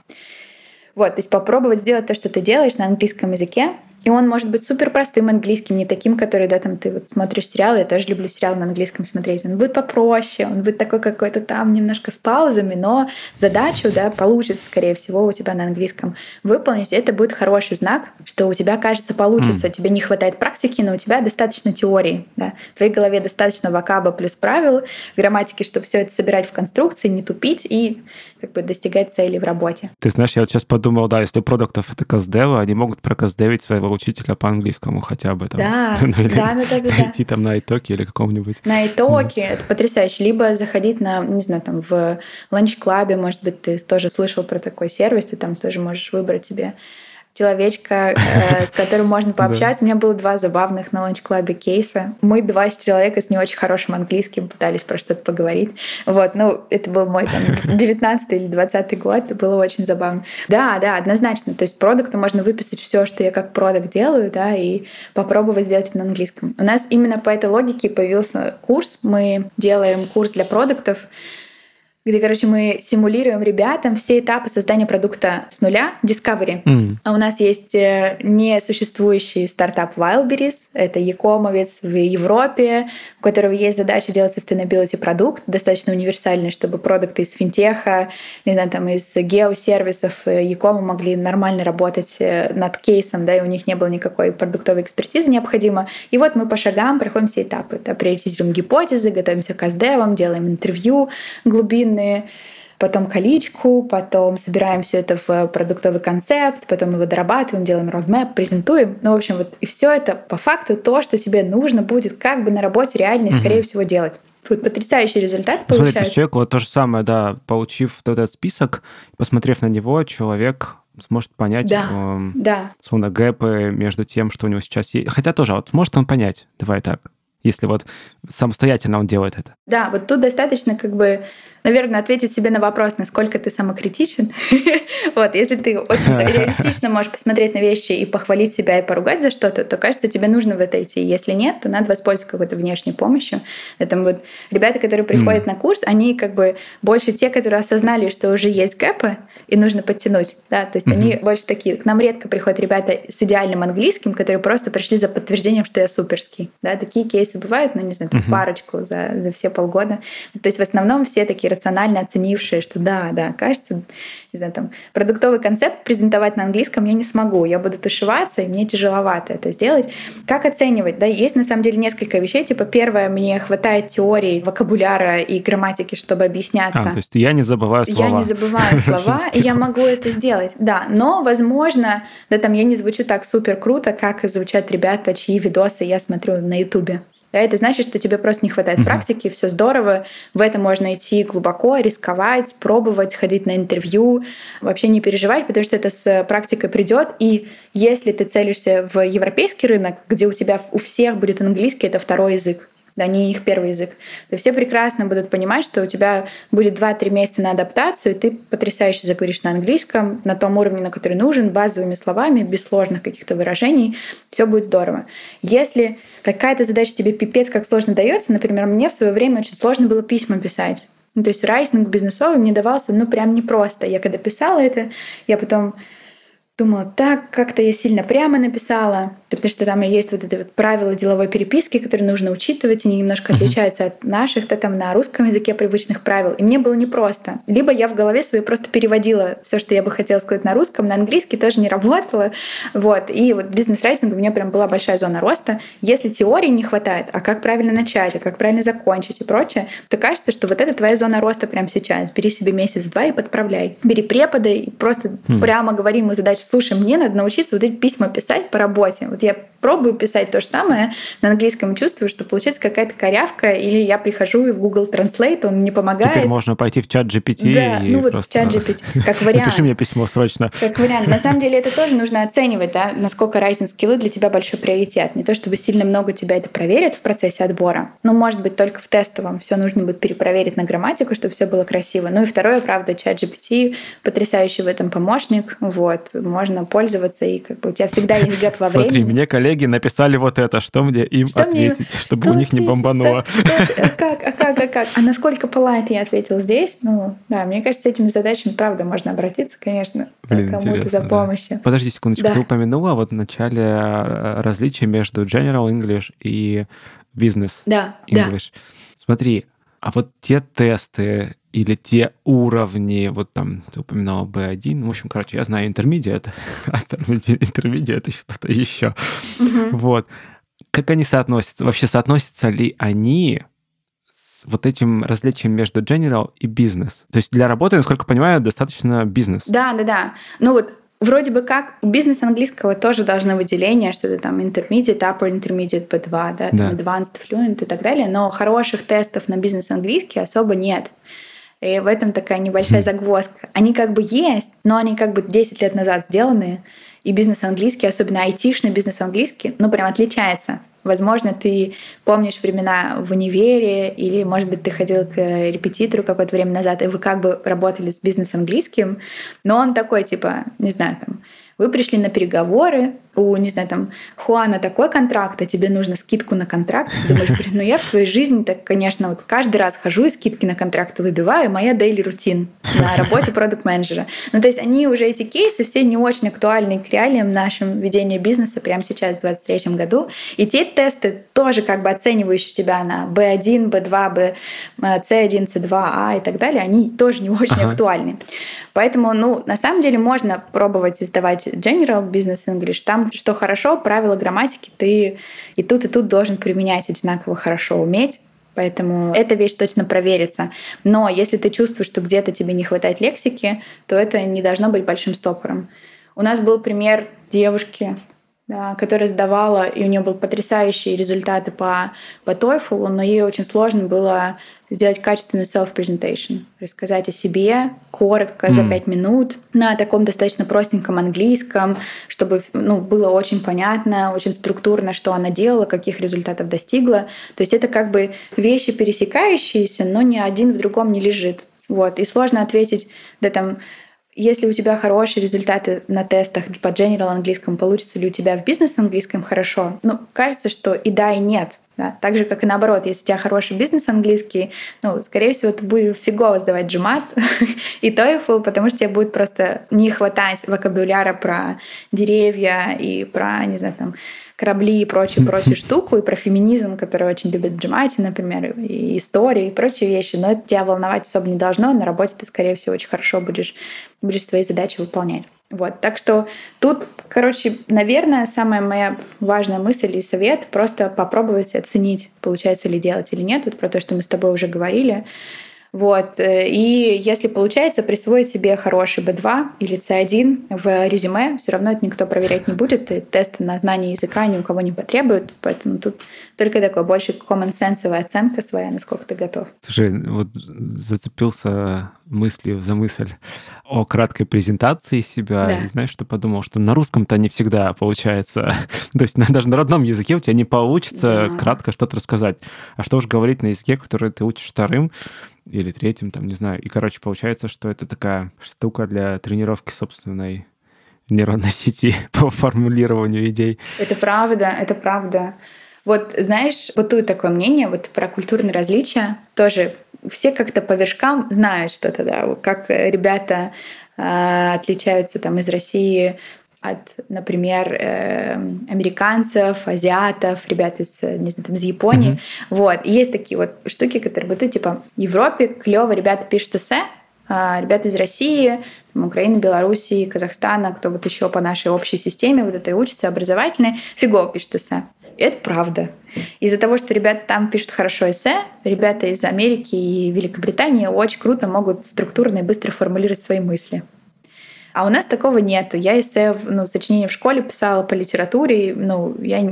Вот, то есть попробовать сделать то, что ты делаешь на английском языке, и он может быть супер простым английским, не таким, который, да, там ты вот смотришь сериалы, я тоже люблю сериалы на английском смотреть. Он будет попроще, он будет такой какой-то там немножко с паузами, но задачу, да, получится, скорее всего, у тебя на английском выполнить. Это будет хороший знак, что у тебя, кажется, получится. Mm. Тебе не хватает практики, но у тебя достаточно теории, да. В твоей голове достаточно вокаба плюс правил, грамматики, чтобы все это собирать в конструкции, не тупить и как бы достигать цели в работе. Ты знаешь, я вот сейчас подумал, да, если у продуктов это custdev ы, они могут про custdev ить своего учителя по английскому хотя бы. Там, да, ну, или да, да, да, да. Идти там на italki или каком-нибудь. На italki, это потрясающе. Либо заходить на, не знаю, там в Lunchclub е, может быть, ты тоже слышал про такой сервис, ты там тоже можешь выбрать себе человечка, э, с которым можно пообщаться. У меня было два забавных на Lunchclub е кейса. Мы два человека с не очень хорошим английским пытались про что-то поговорить. Вот, ну, это был мой там 19 или 20 год, это было очень забавно. Да, да, однозначно. То есть продукту можно выписать все, что я как продукт делаю, да, и попробовать сделать это на английском. У нас именно по этой логике появился курс. Мы делаем курс для продуктов, где, короче, мы симулируем ребятам все этапы создания продукта с нуля, discovery. Mm. А у нас есть э, несуществующий стартап Wildberries, это якомовец в Европе, у которого есть задача делать sustainability продукт, достаточно универсальный, чтобы продукты из финтеха, не знаю, там из геосервисов Якома могли нормально работать э, над кейсом, да, и у них не было никакой продуктовой экспертизы необходимо. И вот мы по шагам проходим все этапы. Да, приоритизируем гипотезы, готовимся к СДВам, делаем интервью глубинные, длинные, потом количку, потом собираем все это в продуктовый концепт, потом его дорабатываем, делаем roadmap, презентуем. Ну, в общем, вот и все это по факту то, что тебе нужно будет как бы на работе реально и, скорее угу. всего, делать. Вот потрясающий результат Смотри, получается. Смотри, человек вот то же самое, да, получив вот этот список, посмотрев на него, человек сможет понять, да, э, да. словно гэпы между тем, что у него сейчас есть. Хотя тоже, вот сможет он понять, давай так, если вот самостоятельно он делает это. Да, вот тут достаточно как бы наверное, ответить себе на вопрос, насколько ты самокритичен. вот, если ты очень реалистично можешь посмотреть на вещи и похвалить себя и поругать за что-то, то кажется, тебе нужно в это идти. Если нет, то надо воспользоваться какой-то внешней помощью. Это вот ребята, которые приходят на курс, они как бы больше те, которые осознали, что уже есть гэпы и нужно подтянуть. Да? То есть они больше такие. К нам редко приходят ребята с идеальным английским, которые просто пришли за подтверждением, что я суперский. Да? Такие кейсы бывают, ну не знаю, парочку за, за все полгода. То есть в основном все такие рационально оценившие, что да, да, кажется, не знаю, там, продуктовый концепт презентовать на английском я не смогу, я буду тушеваться, и мне тяжеловато это сделать. Как оценивать? Да, есть на самом деле несколько вещей. Типа, первое, мне хватает теории, вокабуляра и грамматики, чтобы объясняться. А, то есть я не забываю слова. Я не забываю слова, и я могу это сделать. Да, но, возможно, да, там я не звучу так супер круто, как звучат ребята, чьи видосы я смотрю на Ютубе. Да, это значит, что тебе просто не хватает mm-hmm. практики, все здорово, в это можно идти глубоко, рисковать, пробовать, ходить на интервью, вообще не переживать, потому что это с практикой придет. И если ты целишься в европейский рынок, где у тебя у всех будет английский, это второй язык, да, не их первый язык, то все прекрасно будут понимать, что у тебя будет 2-3 месяца на адаптацию, и ты потрясающе заговоришь на английском, на том уровне, на который нужен, базовыми словами, без сложных каких-то выражений, все будет здорово. Если какая-то задача тебе пипец как сложно дается, например, мне в свое время очень сложно было письма писать. Ну, то есть writing бизнесовый мне давался, ну, прям непросто. Я когда писала это, я потом думала, так, как-то я сильно прямо написала, потому что там есть вот это вот правила деловой переписки, которые нужно учитывать, они немножко uh-huh. отличаются от наших, да, там на русском языке привычных правил. И мне было непросто. Либо я в голове своей просто переводила все, что я бы хотела сказать на русском, на английский тоже не работало. Вот. И вот бизнес-райтинг у меня прям была большая зона роста. Если теории не хватает, а как правильно начать, а как правильно закончить и прочее, то кажется, что вот это твоя зона роста прямо сейчас. Бери себе месяц-два и подправляй. Бери преподы и просто uh-huh. прямо говори ему задачи слушай, мне надо научиться вот эти письма писать по работе. Вот я пробую писать то же самое на английском чувствую, что получается какая-то корявка, или я прихожу и в Google Translate, он не помогает. Теперь можно пойти в чат GPT да, и ну вот в чат GPT, как вариант. Напиши мне письмо срочно. Как вариант. На самом деле это тоже нужно оценивать, да, насколько rising скиллы для тебя большой приоритет. Не то чтобы сильно много тебя это проверят в процессе отбора, но может быть только в тестовом все нужно будет перепроверить на грамматику, чтобы все было красиво. Ну и второе, правда, чат GPT потрясающий в этом помощник, вот, можно пользоваться, и как бы у тебя всегда есть гэп во времени. Смотри, мне коллеги написали вот это, что мне им что ответить, мне... чтобы что у них ответить? не бомбануло. Да, что, как, а как, а как? А насколько полайт я ответил здесь? Ну, да, мне кажется, с этими задачами, правда, можно обратиться, конечно, Блин, кому-то за помощью. Да. Подожди секундочку, да. ты упомянула вот в начале э, различия между General English и Business да, English. Да. Смотри, а вот те тесты или те уровни, вот там ты упоминала B1, в общем, короче, я знаю intermediate, а intermediate это что-то еще. Вот. Как они соотносятся? Вообще соотносятся ли они с вот этим различием между general и бизнес? То есть для работы, насколько понимаю, достаточно бизнес. Да, да, да. Ну вот Вроде бы как бизнес английского тоже должно выделение, что это там intermediate, upper intermediate, B2, да, да. Там advanced, fluent и так далее, но хороших тестов на бизнес английский особо нет. И в этом такая небольшая загвоздка. Они как бы есть, но они как бы 10 лет назад сделаны, и бизнес английский, особенно айтишный бизнес английский, ну прям отличается. Возможно, ты помнишь времена в универе, или, может быть, ты ходил к репетитору какое-то время назад, и вы как бы работали с бизнес английским, но он такой, типа, не знаю, там, вы пришли на переговоры, у, не знаю, там, Хуана такой контракт, а тебе нужно скидку на контракт. Ты думаешь, блин, ну я в своей жизни так, конечно, вот каждый раз хожу и скидки на контракты выбиваю, моя daily рутин на работе продукт менеджера Ну, то есть они уже, эти кейсы, все не очень актуальны к реалиям нашем ведении бизнеса прямо сейчас, в 2023 году. И те тесты тоже как бы оценивающие тебя на B1, B2, B, C1, C2A и так далее, они тоже не очень ага. актуальны. Поэтому, ну, на самом деле можно пробовать издавать General Business English. Там, что хорошо, правила грамматики ты и тут, и тут должен применять одинаково хорошо уметь. Поэтому эта вещь точно проверится. Но если ты чувствуешь, что где-то тебе не хватает лексики, то это не должно быть большим стопором. У нас был пример девушки, да, которая сдавала, и у нее были потрясающие результаты по, по TOEFL, но ей очень сложно было сделать качественную self-presentation, рассказать о себе коротко, mm. за пять минут, на таком достаточно простеньком английском, чтобы ну, было очень понятно, очень структурно, что она делала, каких результатов достигла. То есть это как бы вещи пересекающиеся, но ни один в другом не лежит. Вот. И сложно ответить, да там, если у тебя хорошие результаты на тестах по general английском, получится ли у тебя в бизнес английском хорошо? Ну, кажется, что и да, и нет. Да? Так же, как и наоборот, если у тебя хороший бизнес английский, ну, скорее всего, ты будешь фигово сдавать GMAT и TOEFL, потому что тебе будет просто не хватать вокабуляра про деревья и про, не знаю, там, корабли и прочую, прочую штуку, и про феминизм, который очень любит Джимати, например, и истории, и прочие вещи. Но это тебя волновать особо не должно. На работе ты, скорее всего, очень хорошо будешь, будешь свои задачи выполнять. Вот, так что тут, короче, наверное, самая моя важная мысль и совет просто попробовать оценить, получается ли делать или нет. Вот про то, что мы с тобой уже говорили. Вот. Э, и если получается присвоить себе хороший B2 или C1 в резюме, все равно это никто проверять не будет, и тесты на знание языка ни у кого не потребуют, поэтому тут только такой больше common sense оценка своя, насколько ты готов. Слушай, вот зацепился мыслью за мысль о краткой презентации себя. Да. И знаешь, что подумал, что на русском-то не всегда получается. То есть даже на родном языке у тебя не получится да. кратко что-то рассказать. А что уж говорить на языке, который ты учишь вторым, или третьим, там, не знаю. И, короче, получается, что это такая штука для тренировки собственной нейронной сети по формулированию идей. Это правда, это правда. Вот, знаешь, бытует такое мнение вот про культурные различия. Тоже все как-то по вершкам знают что-то, да, как ребята э, отличаются там из России от, например, э, американцев, азиатов, ребят из, не знаю, там, из Японии. Mm-hmm. Вот. И есть такие вот штуки, которые бытуют, типа, в Европе клево ребята пишут эссе, а ребята из России, там, Украины, Белоруссии, Казахстана, кто вот еще по нашей общей системе вот этой учится, образовательной, фигово пишут эссе. И это правда. Из-за того, что ребята там пишут хорошо эссе, ребята из Америки и Великобритании очень круто могут структурно и быстро формулировать свои мысли. А у нас такого нету. Я эссе, ну, сочинение в школе писала по литературе, ну, я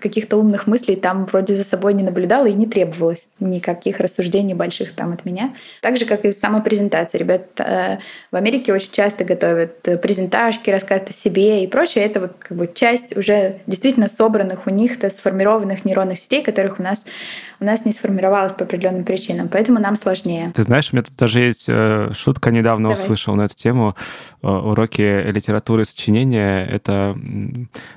каких-то умных мыслей там вроде за собой не наблюдала и не требовалось никаких рассуждений больших там от меня. Так же, как и сама презентация. Ребята э, в Америке очень часто готовят презентажки, рассказывают о себе и прочее. Это вот как бы часть уже действительно собранных у них-то сформированных нейронных сетей, которых у нас у нас не сформировалось по определенным причинам, поэтому нам сложнее. Ты знаешь, у меня тут даже есть э, шутка, недавно Давай. услышал на эту тему. Уроки литературы и сочинения — это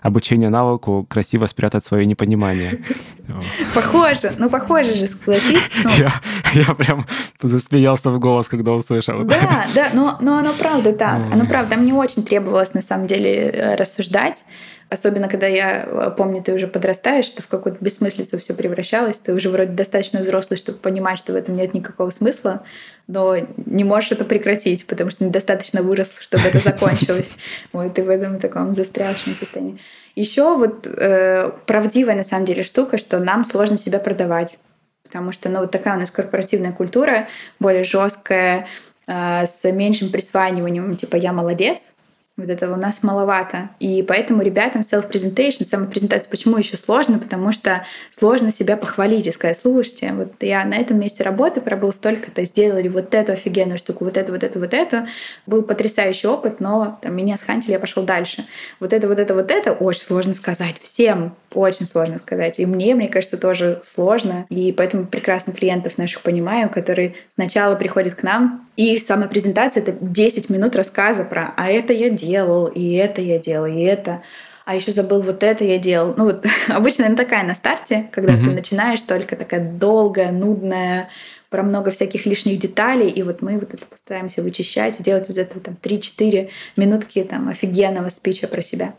обучение навыку красиво спрятать свое непонимание. Похоже, ну похоже же, согласись. Ну. Я, я прям засмеялся в голос, когда услышал. Да, да, но, но оно правда так. Оно правда. Мне очень требовалось на самом деле э, рассуждать Особенно, когда я э, помню, ты уже подрастаешь, что в какую-то бессмыслицу все превращалось. Ты уже вроде достаточно взрослый, чтобы понимать, что в этом нет никакого смысла, но не можешь это прекратить, потому что недостаточно вырос, чтобы это закончилось. Вот ты в этом таком застрявшем состоянии. Еще вот э, правдивая на самом деле штука, что нам сложно себя продавать. Потому что ну, вот такая у нас корпоративная культура, более жесткая, э, с меньшим присваиванием, типа я молодец, Вот этого у нас маловато. И поэтому ребятам self-presentation, самопрезентация, почему еще сложно? Потому что сложно себя похвалить и сказать, слушайте, вот я на этом месте работы пробыл столько-то, сделали вот эту офигенную штуку, вот это, вот это, вот это. Был потрясающий опыт, но там, меня схантили, я пошел дальше. Вот это, вот это, вот это очень сложно сказать. Всем очень сложно сказать. И мне, мне кажется, тоже сложно. И поэтому прекрасно клиентов наших понимаю, которые сначала приходят к нам, и самопрезентация — это 10 минут рассказа про «а это я делал, и это я делал, и это» а еще забыл вот это я делал. Ну вот обычно она такая на старте, когда mm-hmm. ты начинаешь только такая долгая, нудная, про много всяких лишних деталей, и вот мы вот это постараемся вычищать, делать из этого там 3-4 минутки там офигенного спича про себя.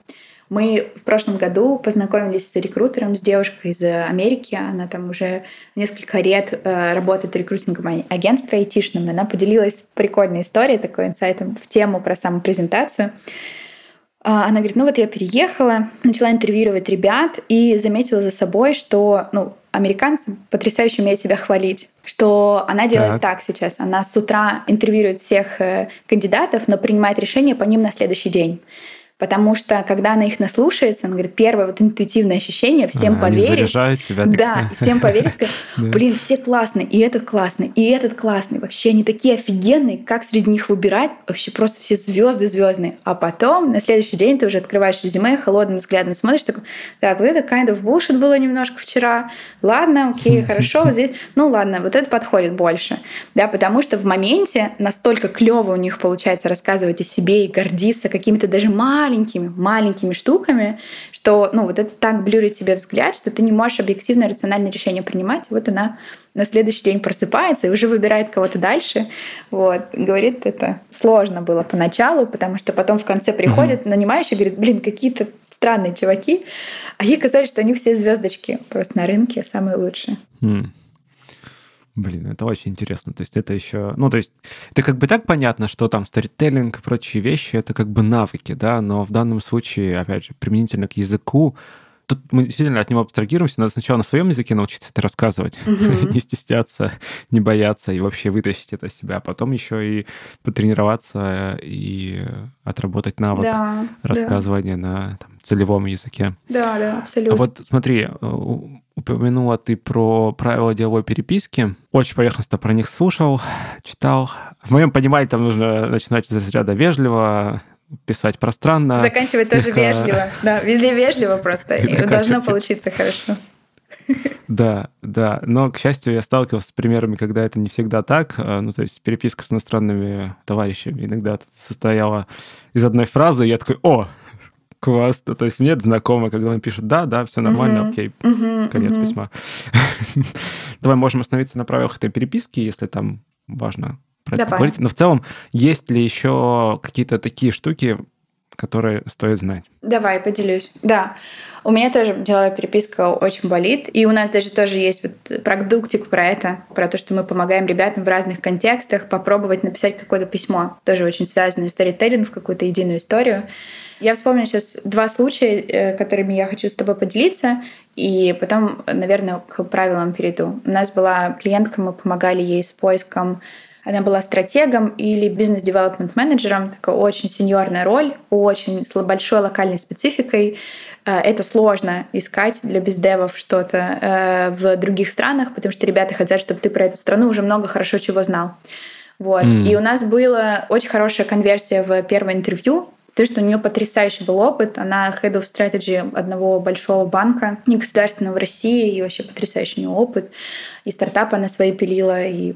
Мы в прошлом году познакомились с рекрутером, с девушкой из Америки. Она там уже несколько лет э, работает рекрутинговом агентстве айтишном. Она поделилась прикольной историей, такой инсайтом в тему про самопрезентацию. А, она говорит, ну вот я переехала, начала интервьюировать ребят и заметила за собой, что ну, американцы потрясающе умеют себя хвалить. Что она делает так, так сейчас. Она с утра интервьюирует всех э, кандидатов, но принимает решение по ним на следующий день. Потому что, когда она их наслушается, она говорит, первое вот интуитивное ощущение, всем а, поверишь. Они тебя. Да, всем поверишь, сказать, блин, все классные, и этот классный, и этот классный. Вообще они такие офигенные, как среди них выбирать? Вообще просто все звезды звездные. А потом на следующий день ты уже открываешь резюме, холодным взглядом смотришь, такой, так, вот это kind of bullshit было немножко вчера. Ладно, окей, хорошо, вот здесь, ну ладно, вот это подходит больше. Да, потому что в моменте настолько клево у них получается рассказывать о себе и гордиться какими-то даже маленькими маленькими, маленькими штуками, что, ну, вот это так блюрит тебе взгляд, что ты не можешь объективно рациональное решение принимать. Вот она на следующий день просыпается и уже выбирает кого-то дальше. Вот. Говорит, это сложно было поначалу, потому что потом в конце приходит mm-hmm. нанимающий и говорит, блин, какие-то странные чуваки, а ей казалось, что они все звездочки просто на рынке самые лучшие. Mm. Блин, это очень интересно. То есть это еще... Ну, то есть это как бы так понятно, что там сторителлинг и прочие вещи — это как бы навыки, да, но в данном случае, опять же, применительно к языку, тут мы действительно от него абстрагируемся. Надо сначала на своем языке научиться это рассказывать, mm-hmm. не стесняться, не бояться и вообще вытащить это из себя. А потом еще и потренироваться и отработать навык да, рассказывания да. на там, целевом языке. Да, да, абсолютно. А вот смотри, упомянула ты про правила деловой переписки. Очень поверхностно про них слушал, читал. В моем понимании там нужно начинать из разряда вежливо, писать пространно. Заканчивать слегка... тоже вежливо. Да, везде вежливо просто. И должно получиться хорошо. Да, да. Но, к счастью, я сталкивался с примерами, когда это не всегда так. А, ну, то есть переписка с иностранными товарищами иногда состояла из одной фразы, и я такой, о, Классно. То есть мне это знакомо, когда он пишет, да, да, все нормально, окей, конец письма. Давай можем остановиться на правилах этой переписки, если там важно про это говорить. Но в целом, есть ли еще какие-то такие штуки, которые стоит знать? Давай, поделюсь. Да. У меня тоже деловая переписка очень болит. И у нас даже тоже есть вот продуктик про это, про то, что мы помогаем ребятам в разных контекстах попробовать написать какое-то письмо. Тоже очень связанное с в какую-то единую историю. Я вспомню сейчас два случая, э, которыми я хочу с тобой поделиться, и потом, наверное, к правилам перейду. У нас была клиентка, мы помогали ей с поиском она была стратегом или бизнес-девелопмент менеджером, такая очень сеньорная роль, очень большой локальной спецификой. Э, это сложно искать для бездевов что-то э, в других странах, потому что ребята хотят, чтобы ты про эту страну уже много хорошо чего знал. Вот. Mm. И у нас была очень хорошая конверсия в первое интервью. То, что у нее потрясающий был опыт. Она head of strategy одного большого банка, негосударственного в России, и вообще потрясающий у нее опыт. И стартап она свои пилила, и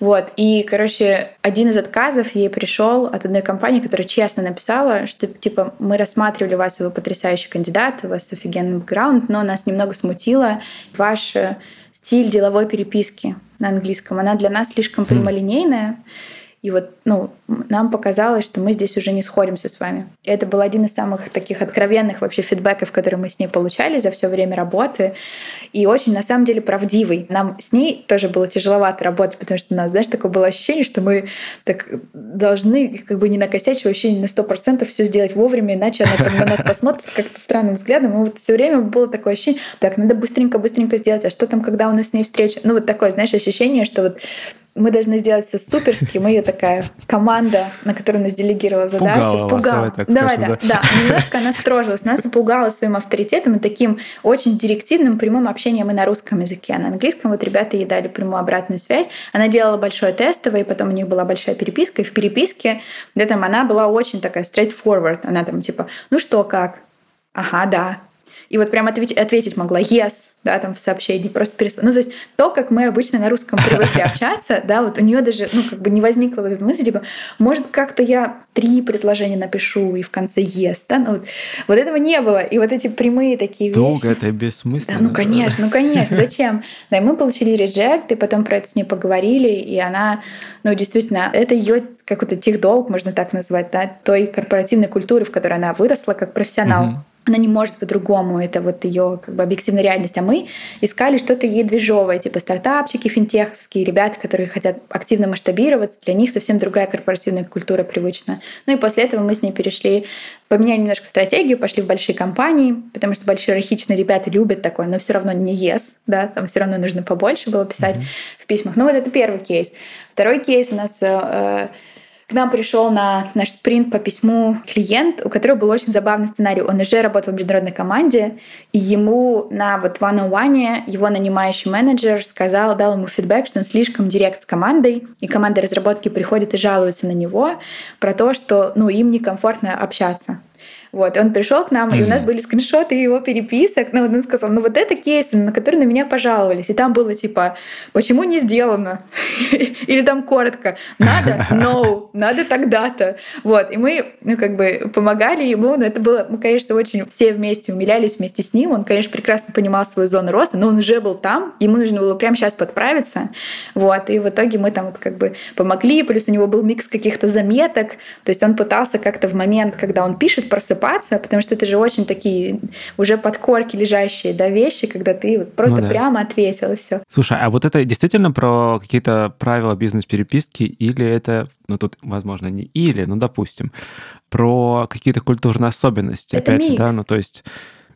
вот. И, короче, один из отказов ей пришел от одной компании, которая честно написала, что, типа, мы рассматривали вас, и вы потрясающий кандидат, у вас офигенный бэкграунд, но нас немного смутило ваш стиль деловой переписки на английском. Она для нас слишком прямолинейная. И вот, ну, нам показалось, что мы здесь уже не сходимся с вами. И это был один из самых таких откровенных вообще фидбэков, которые мы с ней получали за все время работы. И очень, на самом деле, правдивый. Нам с ней тоже было тяжеловато работать, потому что у нас, знаешь, такое было ощущение, что мы так должны как бы не накосячить вообще на сто процентов все сделать вовремя, иначе она на нас посмотрит как-то странным взглядом. И вот все время было такое ощущение, так, надо быстренько-быстренько сделать, а что там, когда у нас с ней встреча? Ну, вот такое, знаешь, ощущение, что вот мы должны сделать все суперски. Мы ее такая команда, на которую нас делегировала задачу. Пугала. Пугала. Вас, давай, давай скажем, да. да. Да, немножко она строжилась. Нас пугала своим авторитетом и таким очень директивным прямым общением и на русском языке. А на английском вот ребята ей дали прямую обратную связь. Она делала большое тестовое, и потом у них была большая переписка. И в переписке да, там она была очень такая straightforward. Она там типа, ну что, как? Ага, да. И вот прям ответить, ответить могла yes, да, там в сообщении, просто перестала. Ну, то есть то, как мы обычно на русском привыкли общаться, да, вот у нее даже, ну, как бы не возникла вот эта мысль, типа, может, как-то я три предложения напишу и в конце yes, да, ну, вот, вот этого не было. И вот эти прямые такие Долго вещи. Долго это бессмысленно. Да, ну, конечно, ну, конечно, зачем? Да, и мы получили реджект, и потом про это с ней поговорили, и она, ну, действительно, это ее какой-то техдолг, можно так назвать, да, той корпоративной культуры, в которой она выросла как профессионал. Угу она не может по-другому, это вот ее как бы объективная реальность. А мы искали что-то ей движовое, типа стартапчики финтеховские, ребята, которые хотят активно масштабироваться, для них совсем другая корпоративная культура привычна. Ну и после этого мы с ней перешли, поменяли немножко стратегию, пошли в большие компании, потому что большие иерархичные ребята любят такое, но все равно не yes, да, там все равно нужно побольше было писать mm-hmm. в письмах. Ну вот это первый кейс. Второй кейс у нас э, к нам пришел на наш спринт по письму клиент, у которого был очень забавный сценарий. Он уже работал в международной команде, и ему на вот one on его нанимающий менеджер сказал, дал ему фидбэк, что он слишком директ с командой, и команда разработки приходит и жалуется на него про то, что ну, им некомфортно общаться. Вот, и он пришел к нам, mm-hmm. и у нас были скриншоты его переписок. Ну, он сказал, ну вот это кейсы, на которые на меня пожаловались. И там было типа, почему не сделано? Или там коротко, надо, no, надо тогда-то. Вот, и мы, ну, как бы помогали ему, но это было, мы, конечно, очень все вместе умилялись вместе с ним. Он, конечно, прекрасно понимал свою зону роста, но он уже был там, ему нужно было прямо сейчас подправиться. Вот, и в итоге мы там вот как бы помогли, плюс у него был микс каких-то заметок, то есть он пытался как-то в момент, когда он пишет, просыпаться просыпаться, потому что это же очень такие уже подкорки лежащие да, вещи, когда ты вот просто ну, да. прямо ответил и все. Слушай, а вот это действительно про какие-то правила бизнес-переписки или это, ну тут, возможно, не или, ну допустим, про какие-то культурные особенности? Это опять микс. да, ну то есть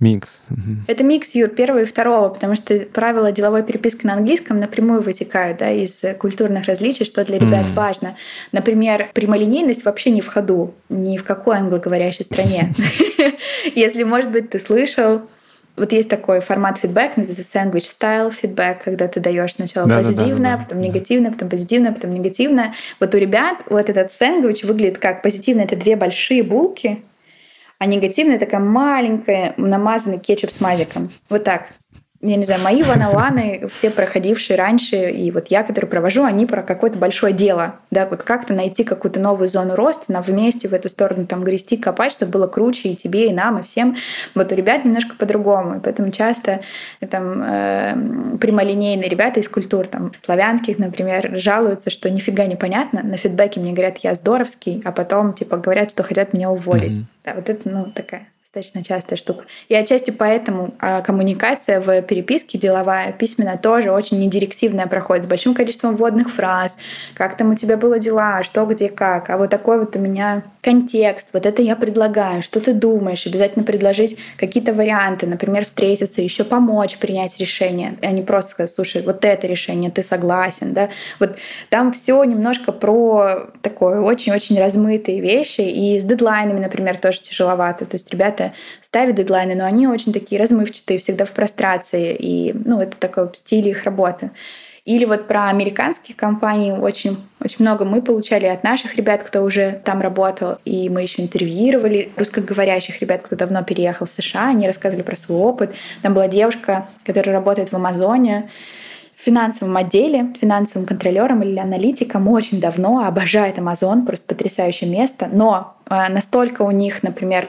Микс. Это микс, Юр, первого и второго, потому что правила деловой переписки на английском напрямую вытекают да, из культурных различий, что для ребят mm. важно. Например, прямолинейность вообще не в ходу ни в какой англоговорящей стране. Если, может быть, ты слышал, вот есть такой формат фидбэк, называется sandwich style feedback, когда ты даешь сначала да, позитивное, да, да, да, потом негативное, потом позитивное, потом негативное. Вот у ребят вот этот сэндвич выглядит как позитивное, это две большие булки, а негативная такая маленькая, намазанный кетчуп с мазиком. Вот так я не знаю, мои ван все проходившие раньше, и вот я, который провожу, они про какое-то большое дело, да, вот как-то найти какую-то новую зону роста, нам вместе в эту сторону там грести, копать, чтобы было круче и тебе, и нам, и всем. Вот у ребят немножко по-другому, и поэтому часто там э, прямолинейные ребята из культур, там, славянских, например, жалуются, что нифига не понятно, на фидбэке мне говорят, я здоровский, а потом, типа, говорят, что хотят меня уволить. Mm-hmm. Да, вот это, ну, такая достаточно частая штука. И отчасти поэтому а, коммуникация в переписке деловая, письменная, тоже очень недирективная проходит, с большим количеством вводных фраз, как там у тебя было дела, что, где, как. А вот такой вот у меня контекст, вот это я предлагаю, что ты думаешь, обязательно предложить какие-то варианты, например, встретиться, еще помочь принять решение, а не просто сказать, слушай, вот это решение, ты согласен, да. Вот там все немножко про такое очень-очень размытые вещи, и с дедлайнами, например, тоже тяжеловато. То есть ребята ребята ставят дедлайны, но они очень такие размывчатые, всегда в прострации, и ну, это такой стиль их работы. Или вот про американские компании очень, очень много мы получали от наших ребят, кто уже там работал. И мы еще интервьюировали русскоговорящих ребят, кто давно переехал в США. Они рассказывали про свой опыт. Там была девушка, которая работает в Амазоне в финансовом отделе, финансовым контролером или аналитиком очень давно, обожает Amazon, просто потрясающее место. Но э, настолько у них, например,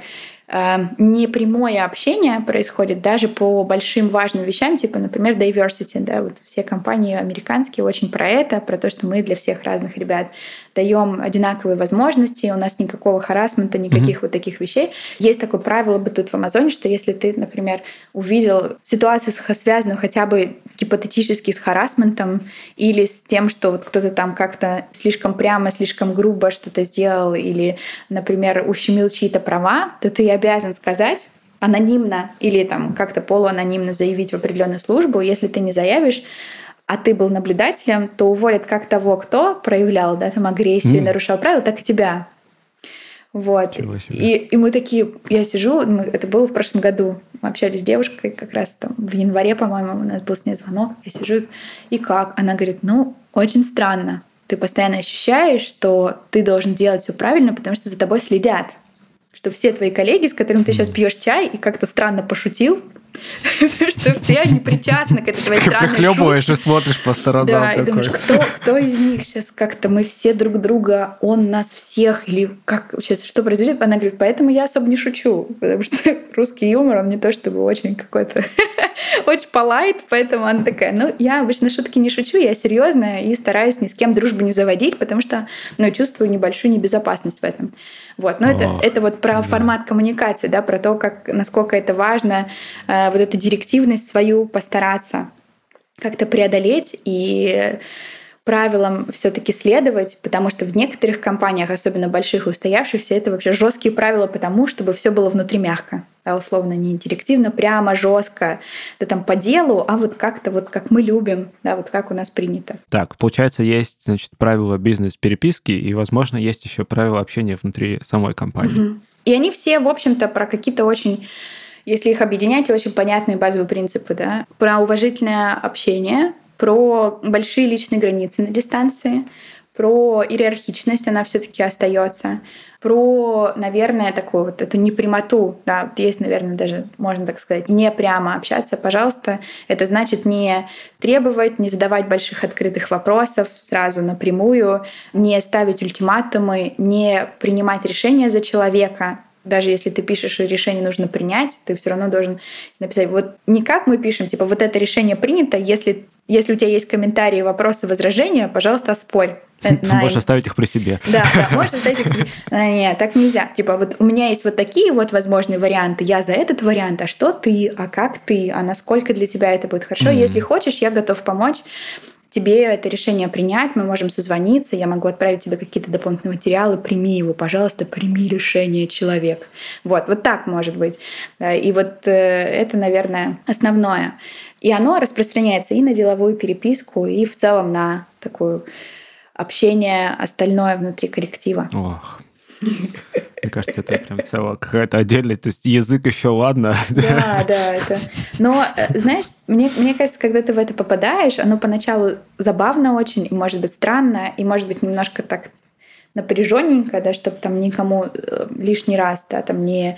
непрямое общение происходит даже по большим важным вещам, типа, например, diversity. Да, вот все компании американские очень про это, про то, что мы для всех разных ребят даем одинаковые возможности, у нас никакого харасмента, никаких mm-hmm. вот таких вещей. Есть такое правило бы тут в Амазоне, что если ты, например, увидел ситуацию, связанную хотя бы гипотетически с харасментом или с тем, что вот кто-то там как-то слишком прямо, слишком грубо что-то сделал или, например, ущемил чьи-то права, то ты обязан сказать анонимно или там как-то полуанонимно заявить в определенную службу. Если ты не заявишь, а ты был наблюдателем, то уволят как того, кто проявлял да, там агрессию, mm. нарушал правила, так и тебя. Вот. И, и мы такие, я сижу, мы, это было в прошлом году, мы общались с девушкой как раз там в январе, по-моему, у нас был с ней звонок, я сижу, и как? Она говорит, ну, очень странно. Ты постоянно ощущаешь, что ты должен делать все правильно, потому что за тобой следят что все твои коллеги, с которыми ты сейчас пьешь чай и как-то странно пошутил, что все они причастны к этой твоей странной Прихлебываешь и смотришь по сторонам. Да, и думаешь, кто, кто из них сейчас как-то мы все друг друга, он нас всех, или как сейчас, что произойдет? Она говорит, поэтому я особо не шучу, потому что русский юмор, он не то чтобы очень какой-то очень полайт, поэтому она такая, ну, я обычно шутки не шучу, я серьезная и стараюсь ни с кем дружбу не заводить, потому что, ну, чувствую небольшую небезопасность в этом. Вот, но это, это вот про да. формат коммуникации, да, про то, как, насколько это важно, э, вот эту директивность свою постараться как-то преодолеть и правилам все-таки следовать, потому что в некоторых компаниях, особенно больших и устоявшихся, это вообще жесткие правила потому, чтобы все было внутри мягко. Да, условно, не директивно, прямо, жестко, да там по делу, а вот как-то вот как мы любим, да, вот как у нас принято. Так, получается, есть, значит, правила бизнес-переписки, и, возможно, есть еще правила общения внутри самой компании. Угу. И они все, в общем-то, про какие-то очень если их объединять, очень понятные базовые принципы, да, про уважительное общение, про большие личные границы на дистанции, про иерархичность, она все-таки остается, про, наверное, такую вот эту непрямоту, да, есть, наверное, даже, можно так сказать, не прямо общаться, пожалуйста. Это значит не требовать, не задавать больших открытых вопросов сразу напрямую, не ставить ультиматумы, не принимать решения за человека, даже если ты пишешь, что решение нужно принять, ты все равно должен написать. Вот не как мы пишем, типа вот это решение принято, если если у тебя есть комментарии, вопросы, возражения, пожалуйста, спорь. Ты на... можешь оставить их при себе. Да, да, можешь оставить их при... Нет, так нельзя. Типа вот у меня есть вот такие вот возможные варианты. Я за этот вариант, а что ты, а как ты, а насколько для тебя это будет хорошо. Mm-hmm. Если хочешь, я готов помочь тебе это решение принять, мы можем созвониться, я могу отправить тебе какие-то дополнительные материалы, прими его, пожалуйста, прими решение человек. Вот, вот так может быть. И вот э, это, наверное, основное. И оно распространяется и на деловую переписку, и в целом на такое общение остальное внутри коллектива. Ох, мне кажется, это прям целая какая-то отдельная, то есть язык еще ладно. Да, да, это. Но, э, знаешь, мне, мне кажется, когда ты в это попадаешь, оно поначалу забавно очень, и может быть странно, и может быть немножко так напряженненько, да, чтобы там никому э, лишний раз, да, там не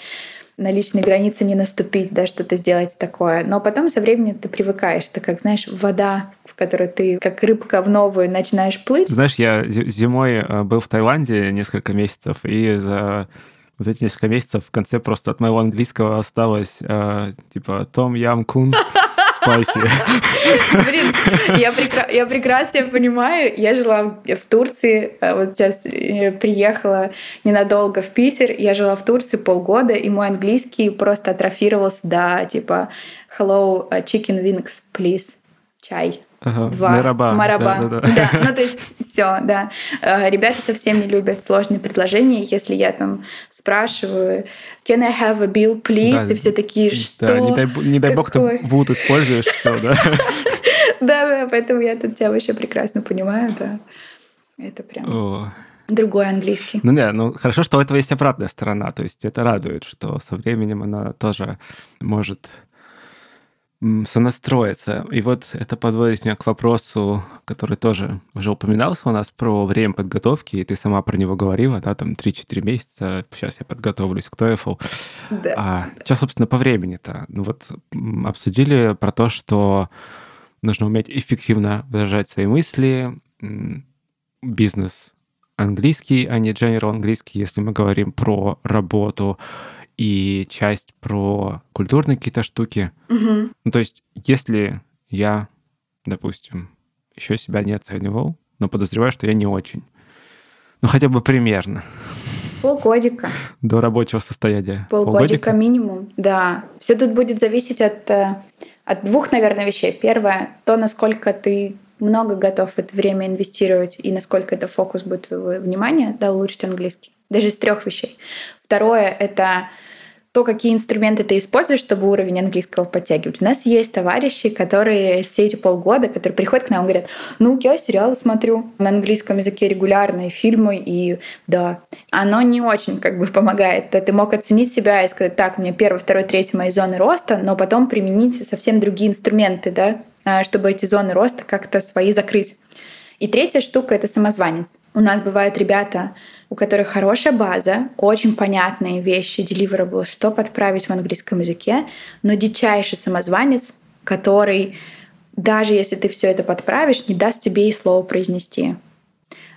на личные границы не наступить, да, что-то сделать такое. Но потом со временем ты привыкаешь. Это как, знаешь, вода, в которой ты как рыбка в новую начинаешь плыть. Знаешь, я зимой э, был в Таиланде несколько месяцев, и за вот эти несколько месяцев в конце просто от моего английского осталось э, типа Том Ям Кун спайси. Блин, я, прекра- я прекрасно понимаю. Я жила в Турции, а вот сейчас э, приехала ненадолго в Питер. Я жила в Турции полгода, и мой английский просто атрофировался до типа «Hello, uh, chicken wings, please, чай». Ага, Два. Мараба. Мараба. Да, да, да. да, ну то есть все, да. Э, ребята совсем не любят сложные предложения. Если я там спрашиваю, can I have a bill, please? Да, и все такие, что? Да, не дай, не дай бог ты будут используешь все, да? Да, да, поэтому я тут тебя вообще прекрасно понимаю, да. Это прям другой английский. Ну не, ну хорошо, что у этого есть обратная сторона, то есть это радует, что со временем она тоже может сонастроиться. И вот это подводит меня к вопросу, который тоже уже упоминался у нас про время подготовки, и ты сама про него говорила, да, там 3-4 месяца, сейчас я подготовлюсь к TOEFL. Да. А, что, собственно, по времени-то? Ну вот обсудили про то, что нужно уметь эффективно выражать свои мысли, бизнес английский, а не general английский, если мы говорим про работу, и часть про культурные какие-то штуки. Угу. Ну, то есть, если я, допустим, еще себя не оценивал, но подозреваю, что я не очень. Ну, хотя бы примерно. Полгодика. До рабочего состояния. Полгодика, Полгодика? минимум, да. Все тут будет зависеть от, э, от двух, наверное, вещей. Первое, то, насколько ты много готов это время инвестировать и насколько это фокус будет твоего внимания, да, улучшить английский. Даже из трех вещей. Второе — это то, какие инструменты ты используешь, чтобы уровень английского подтягивать. У нас есть товарищи, которые все эти полгода, которые приходят к нам и говорят, ну, я сериалы смотрю на английском языке регулярно, и фильмы, и да. Оно не очень как бы помогает. Ты мог оценить себя и сказать, так, мне первый, второй, третий мои зоны роста, но потом применить совсем другие инструменты, да, а, чтобы эти зоны роста как-то свои закрыть. И третья штука — это самозванец. У нас бывают ребята, у которых хорошая база, очень понятные вещи, deliverable, что подправить в английском языке, но дичайший самозванец, который даже если ты все это подправишь, не даст тебе и слово произнести.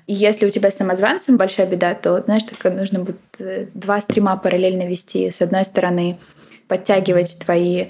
И если у тебя с самозванцем большая беда, то, знаешь, так нужно будет э, два стрима параллельно вести. С одной стороны, подтягивать твои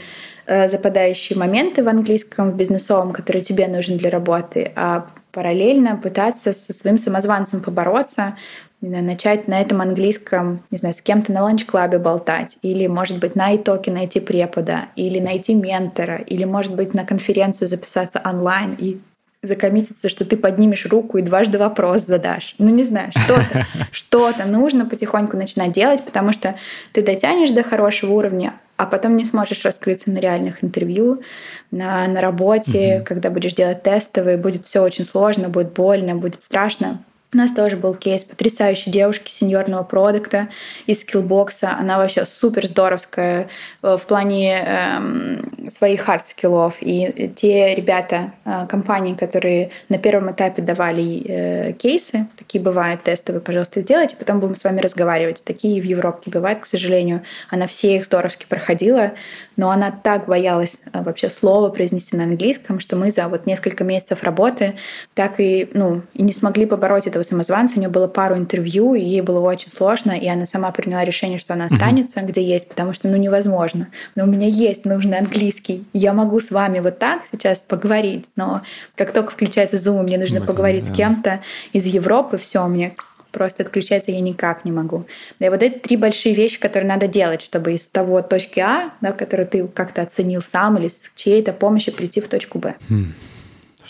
э, западающие моменты в английском, в бизнесовом, которые тебе нужны для работы, а параллельно пытаться со своим самозванцем побороться, начать на этом английском, не знаю, с кем-то на Lunchclub е болтать, или, может быть, на italki найти препода, или найти ментора, или, может быть, на конференцию записаться онлайн и за commit иться, что ты поднимешь руку и дважды вопрос задашь. Ну, не знаю, что-то, что-то нужно потихоньку начинать делать, потому что ты дотянешь до хорошего уровня, а потом не сможешь раскрыться на реальных интервью, на, на работе, угу. когда будешь делать тестовые, будет все очень сложно, будет больно, будет страшно. У нас тоже был кейс потрясающей девушки сеньорного продукта из Skillbox а. Она вообще супер здоровская э, в плане эм, своих hard skill ов. И те ребята, э, компании, которые на первом этапе давали э, кейсы, такие бывают тестовые, пожалуйста, сделайте, потом будем с вами разговаривать. Такие в Европе бывают, к сожалению. Она все их здоровски проходила, но она так боялась э, вообще слова произнести на английском, что мы за вот несколько месяцев работы так и, ну, и не смогли побороть этого самозванца. У нее было пару интервью, и ей было очень сложно, и она сама приняла решение, что она останется, угу. где есть, потому что, ну, невозможно. Но у меня есть нужный английский. Я могу с вами вот так сейчас поговорить, но как только включается Zoom, мне нужно Блин, поговорить да. с кем-то из Европы, все, мне просто отключаться я никак не могу. И вот эти три большие вещи, которые надо делать, чтобы из того точки А, да, которую ты как-то оценил сам или с чьей-то помощью прийти в точку Б. Хм.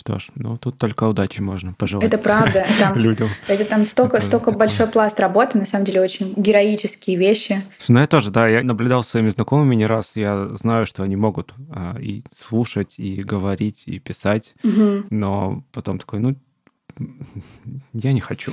Что ж, ну тут только удачи можно пожелать. Это правда. Там, людям. Это там столько, это столько большой пласт работы, на самом деле очень героические вещи. Ну я тоже, да, я наблюдал своими знакомыми не раз, я знаю, что они могут а, и слушать, и говорить, и писать, угу. но потом такой, ну я не хочу.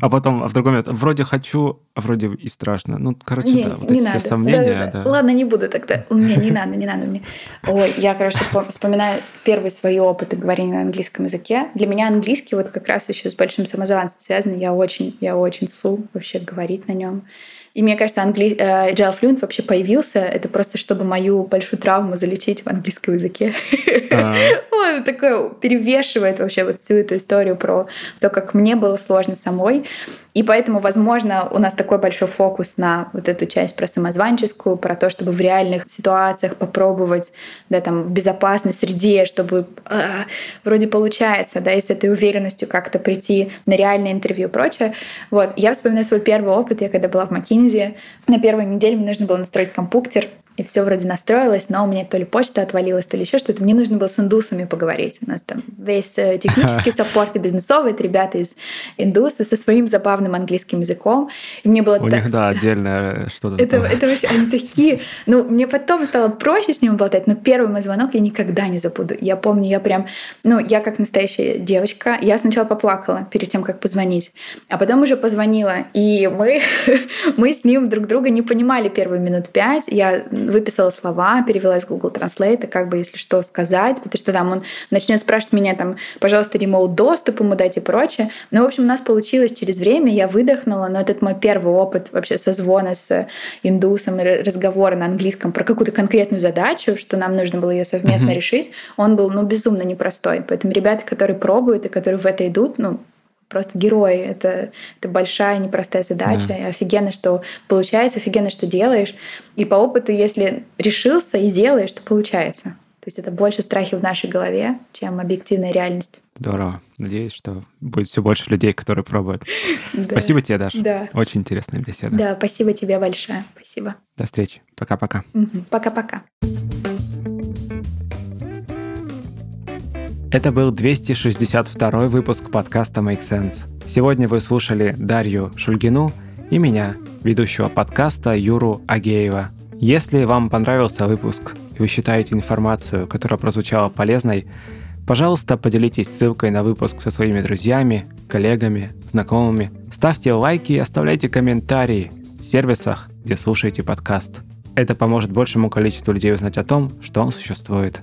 А потом в другой момент, вроде хочу, а вроде и страшно. Ну, короче, не, да, вот не эти надо. все сомнения. Да, да, да. Ладно, не буду тогда. Не, не надо, не надо мне. Ой, я, короче, вспоминаю первые свои опыты говорения на английском языке. Для меня английский вот как раз еще с большим самозванцем связан. Я очень, я очень су вообще говорить на нем. И мне кажется, англи... э, Agile Fluent вообще появился, это просто чтобы мою большую травму залечить в английском языке. А. Он такое перевешивает вообще вот всю эту историю про то, как мне было сложно самой. И поэтому, возможно, у нас такой большой фокус на вот эту часть про самозванческую, про то, чтобы в реальных ситуациях попробовать, да, там, в безопасной среде, чтобы э, вроде получается, да, и с этой уверенностью как-то прийти на реальное интервью и прочее. Вот. Я вспоминаю свой первый опыт, я когда была в McKinsey, на первой неделе мне нужно было настроить компьютер, и все вроде настроилось, но у меня то ли почта отвалилась, то ли еще что-то. Мне нужно было с индусами поговорить. У нас там весь э, технический саппорт и бизнесовый, это ребята из индуса со своим забавным английским языком. И мне было у так... них, да, отдельное что-то. Это, это вообще, они такие... Ну, мне потом стало проще с ним болтать, но первый мой звонок я никогда не забуду. Я помню, я прям... Ну, я как настоящая девочка, я сначала поплакала перед тем, как позвонить, а потом уже позвонила, и мы, мы с ним друг друга не понимали первые минут пять. Я выписала слова, перевела из Google Translate, как бы, если что, сказать, потому что там он начнет спрашивать меня, там, пожалуйста, ремоут доступ ему дать и прочее. Ну, в общем, у нас получилось через время, я выдохнула, но этот мой первый опыт вообще созвона с индусом, разговора на английском про какую-то конкретную задачу, что нам нужно было ее совместно mm-hmm. решить, он был, ну, безумно непростой. Поэтому ребята, которые пробуют и которые в это идут, ну, просто герои. Это, это большая непростая задача. Да. Офигенно, что получается, офигенно, что делаешь. И по опыту, если решился и делаешь, то получается. То есть это больше страхи в нашей голове, чем объективная реальность. Здорово. Надеюсь, что будет все больше людей, которые пробуют. Спасибо тебе, Даша. Да. Очень интересная беседа. Да, спасибо тебе большое. Спасибо. До встречи. Пока-пока. Пока-пока. Это был 262 выпуск подкаста Make Sense. Сегодня вы слушали Дарью Шульгину и меня, ведущего подкаста Юру Агеева. Если вам понравился выпуск и вы считаете информацию, которая прозвучала полезной, пожалуйста, поделитесь ссылкой на выпуск со своими друзьями, коллегами, знакомыми. Ставьте лайки и оставляйте комментарии в сервисах, где слушаете подкаст. Это поможет большему количеству людей узнать о том, что он существует.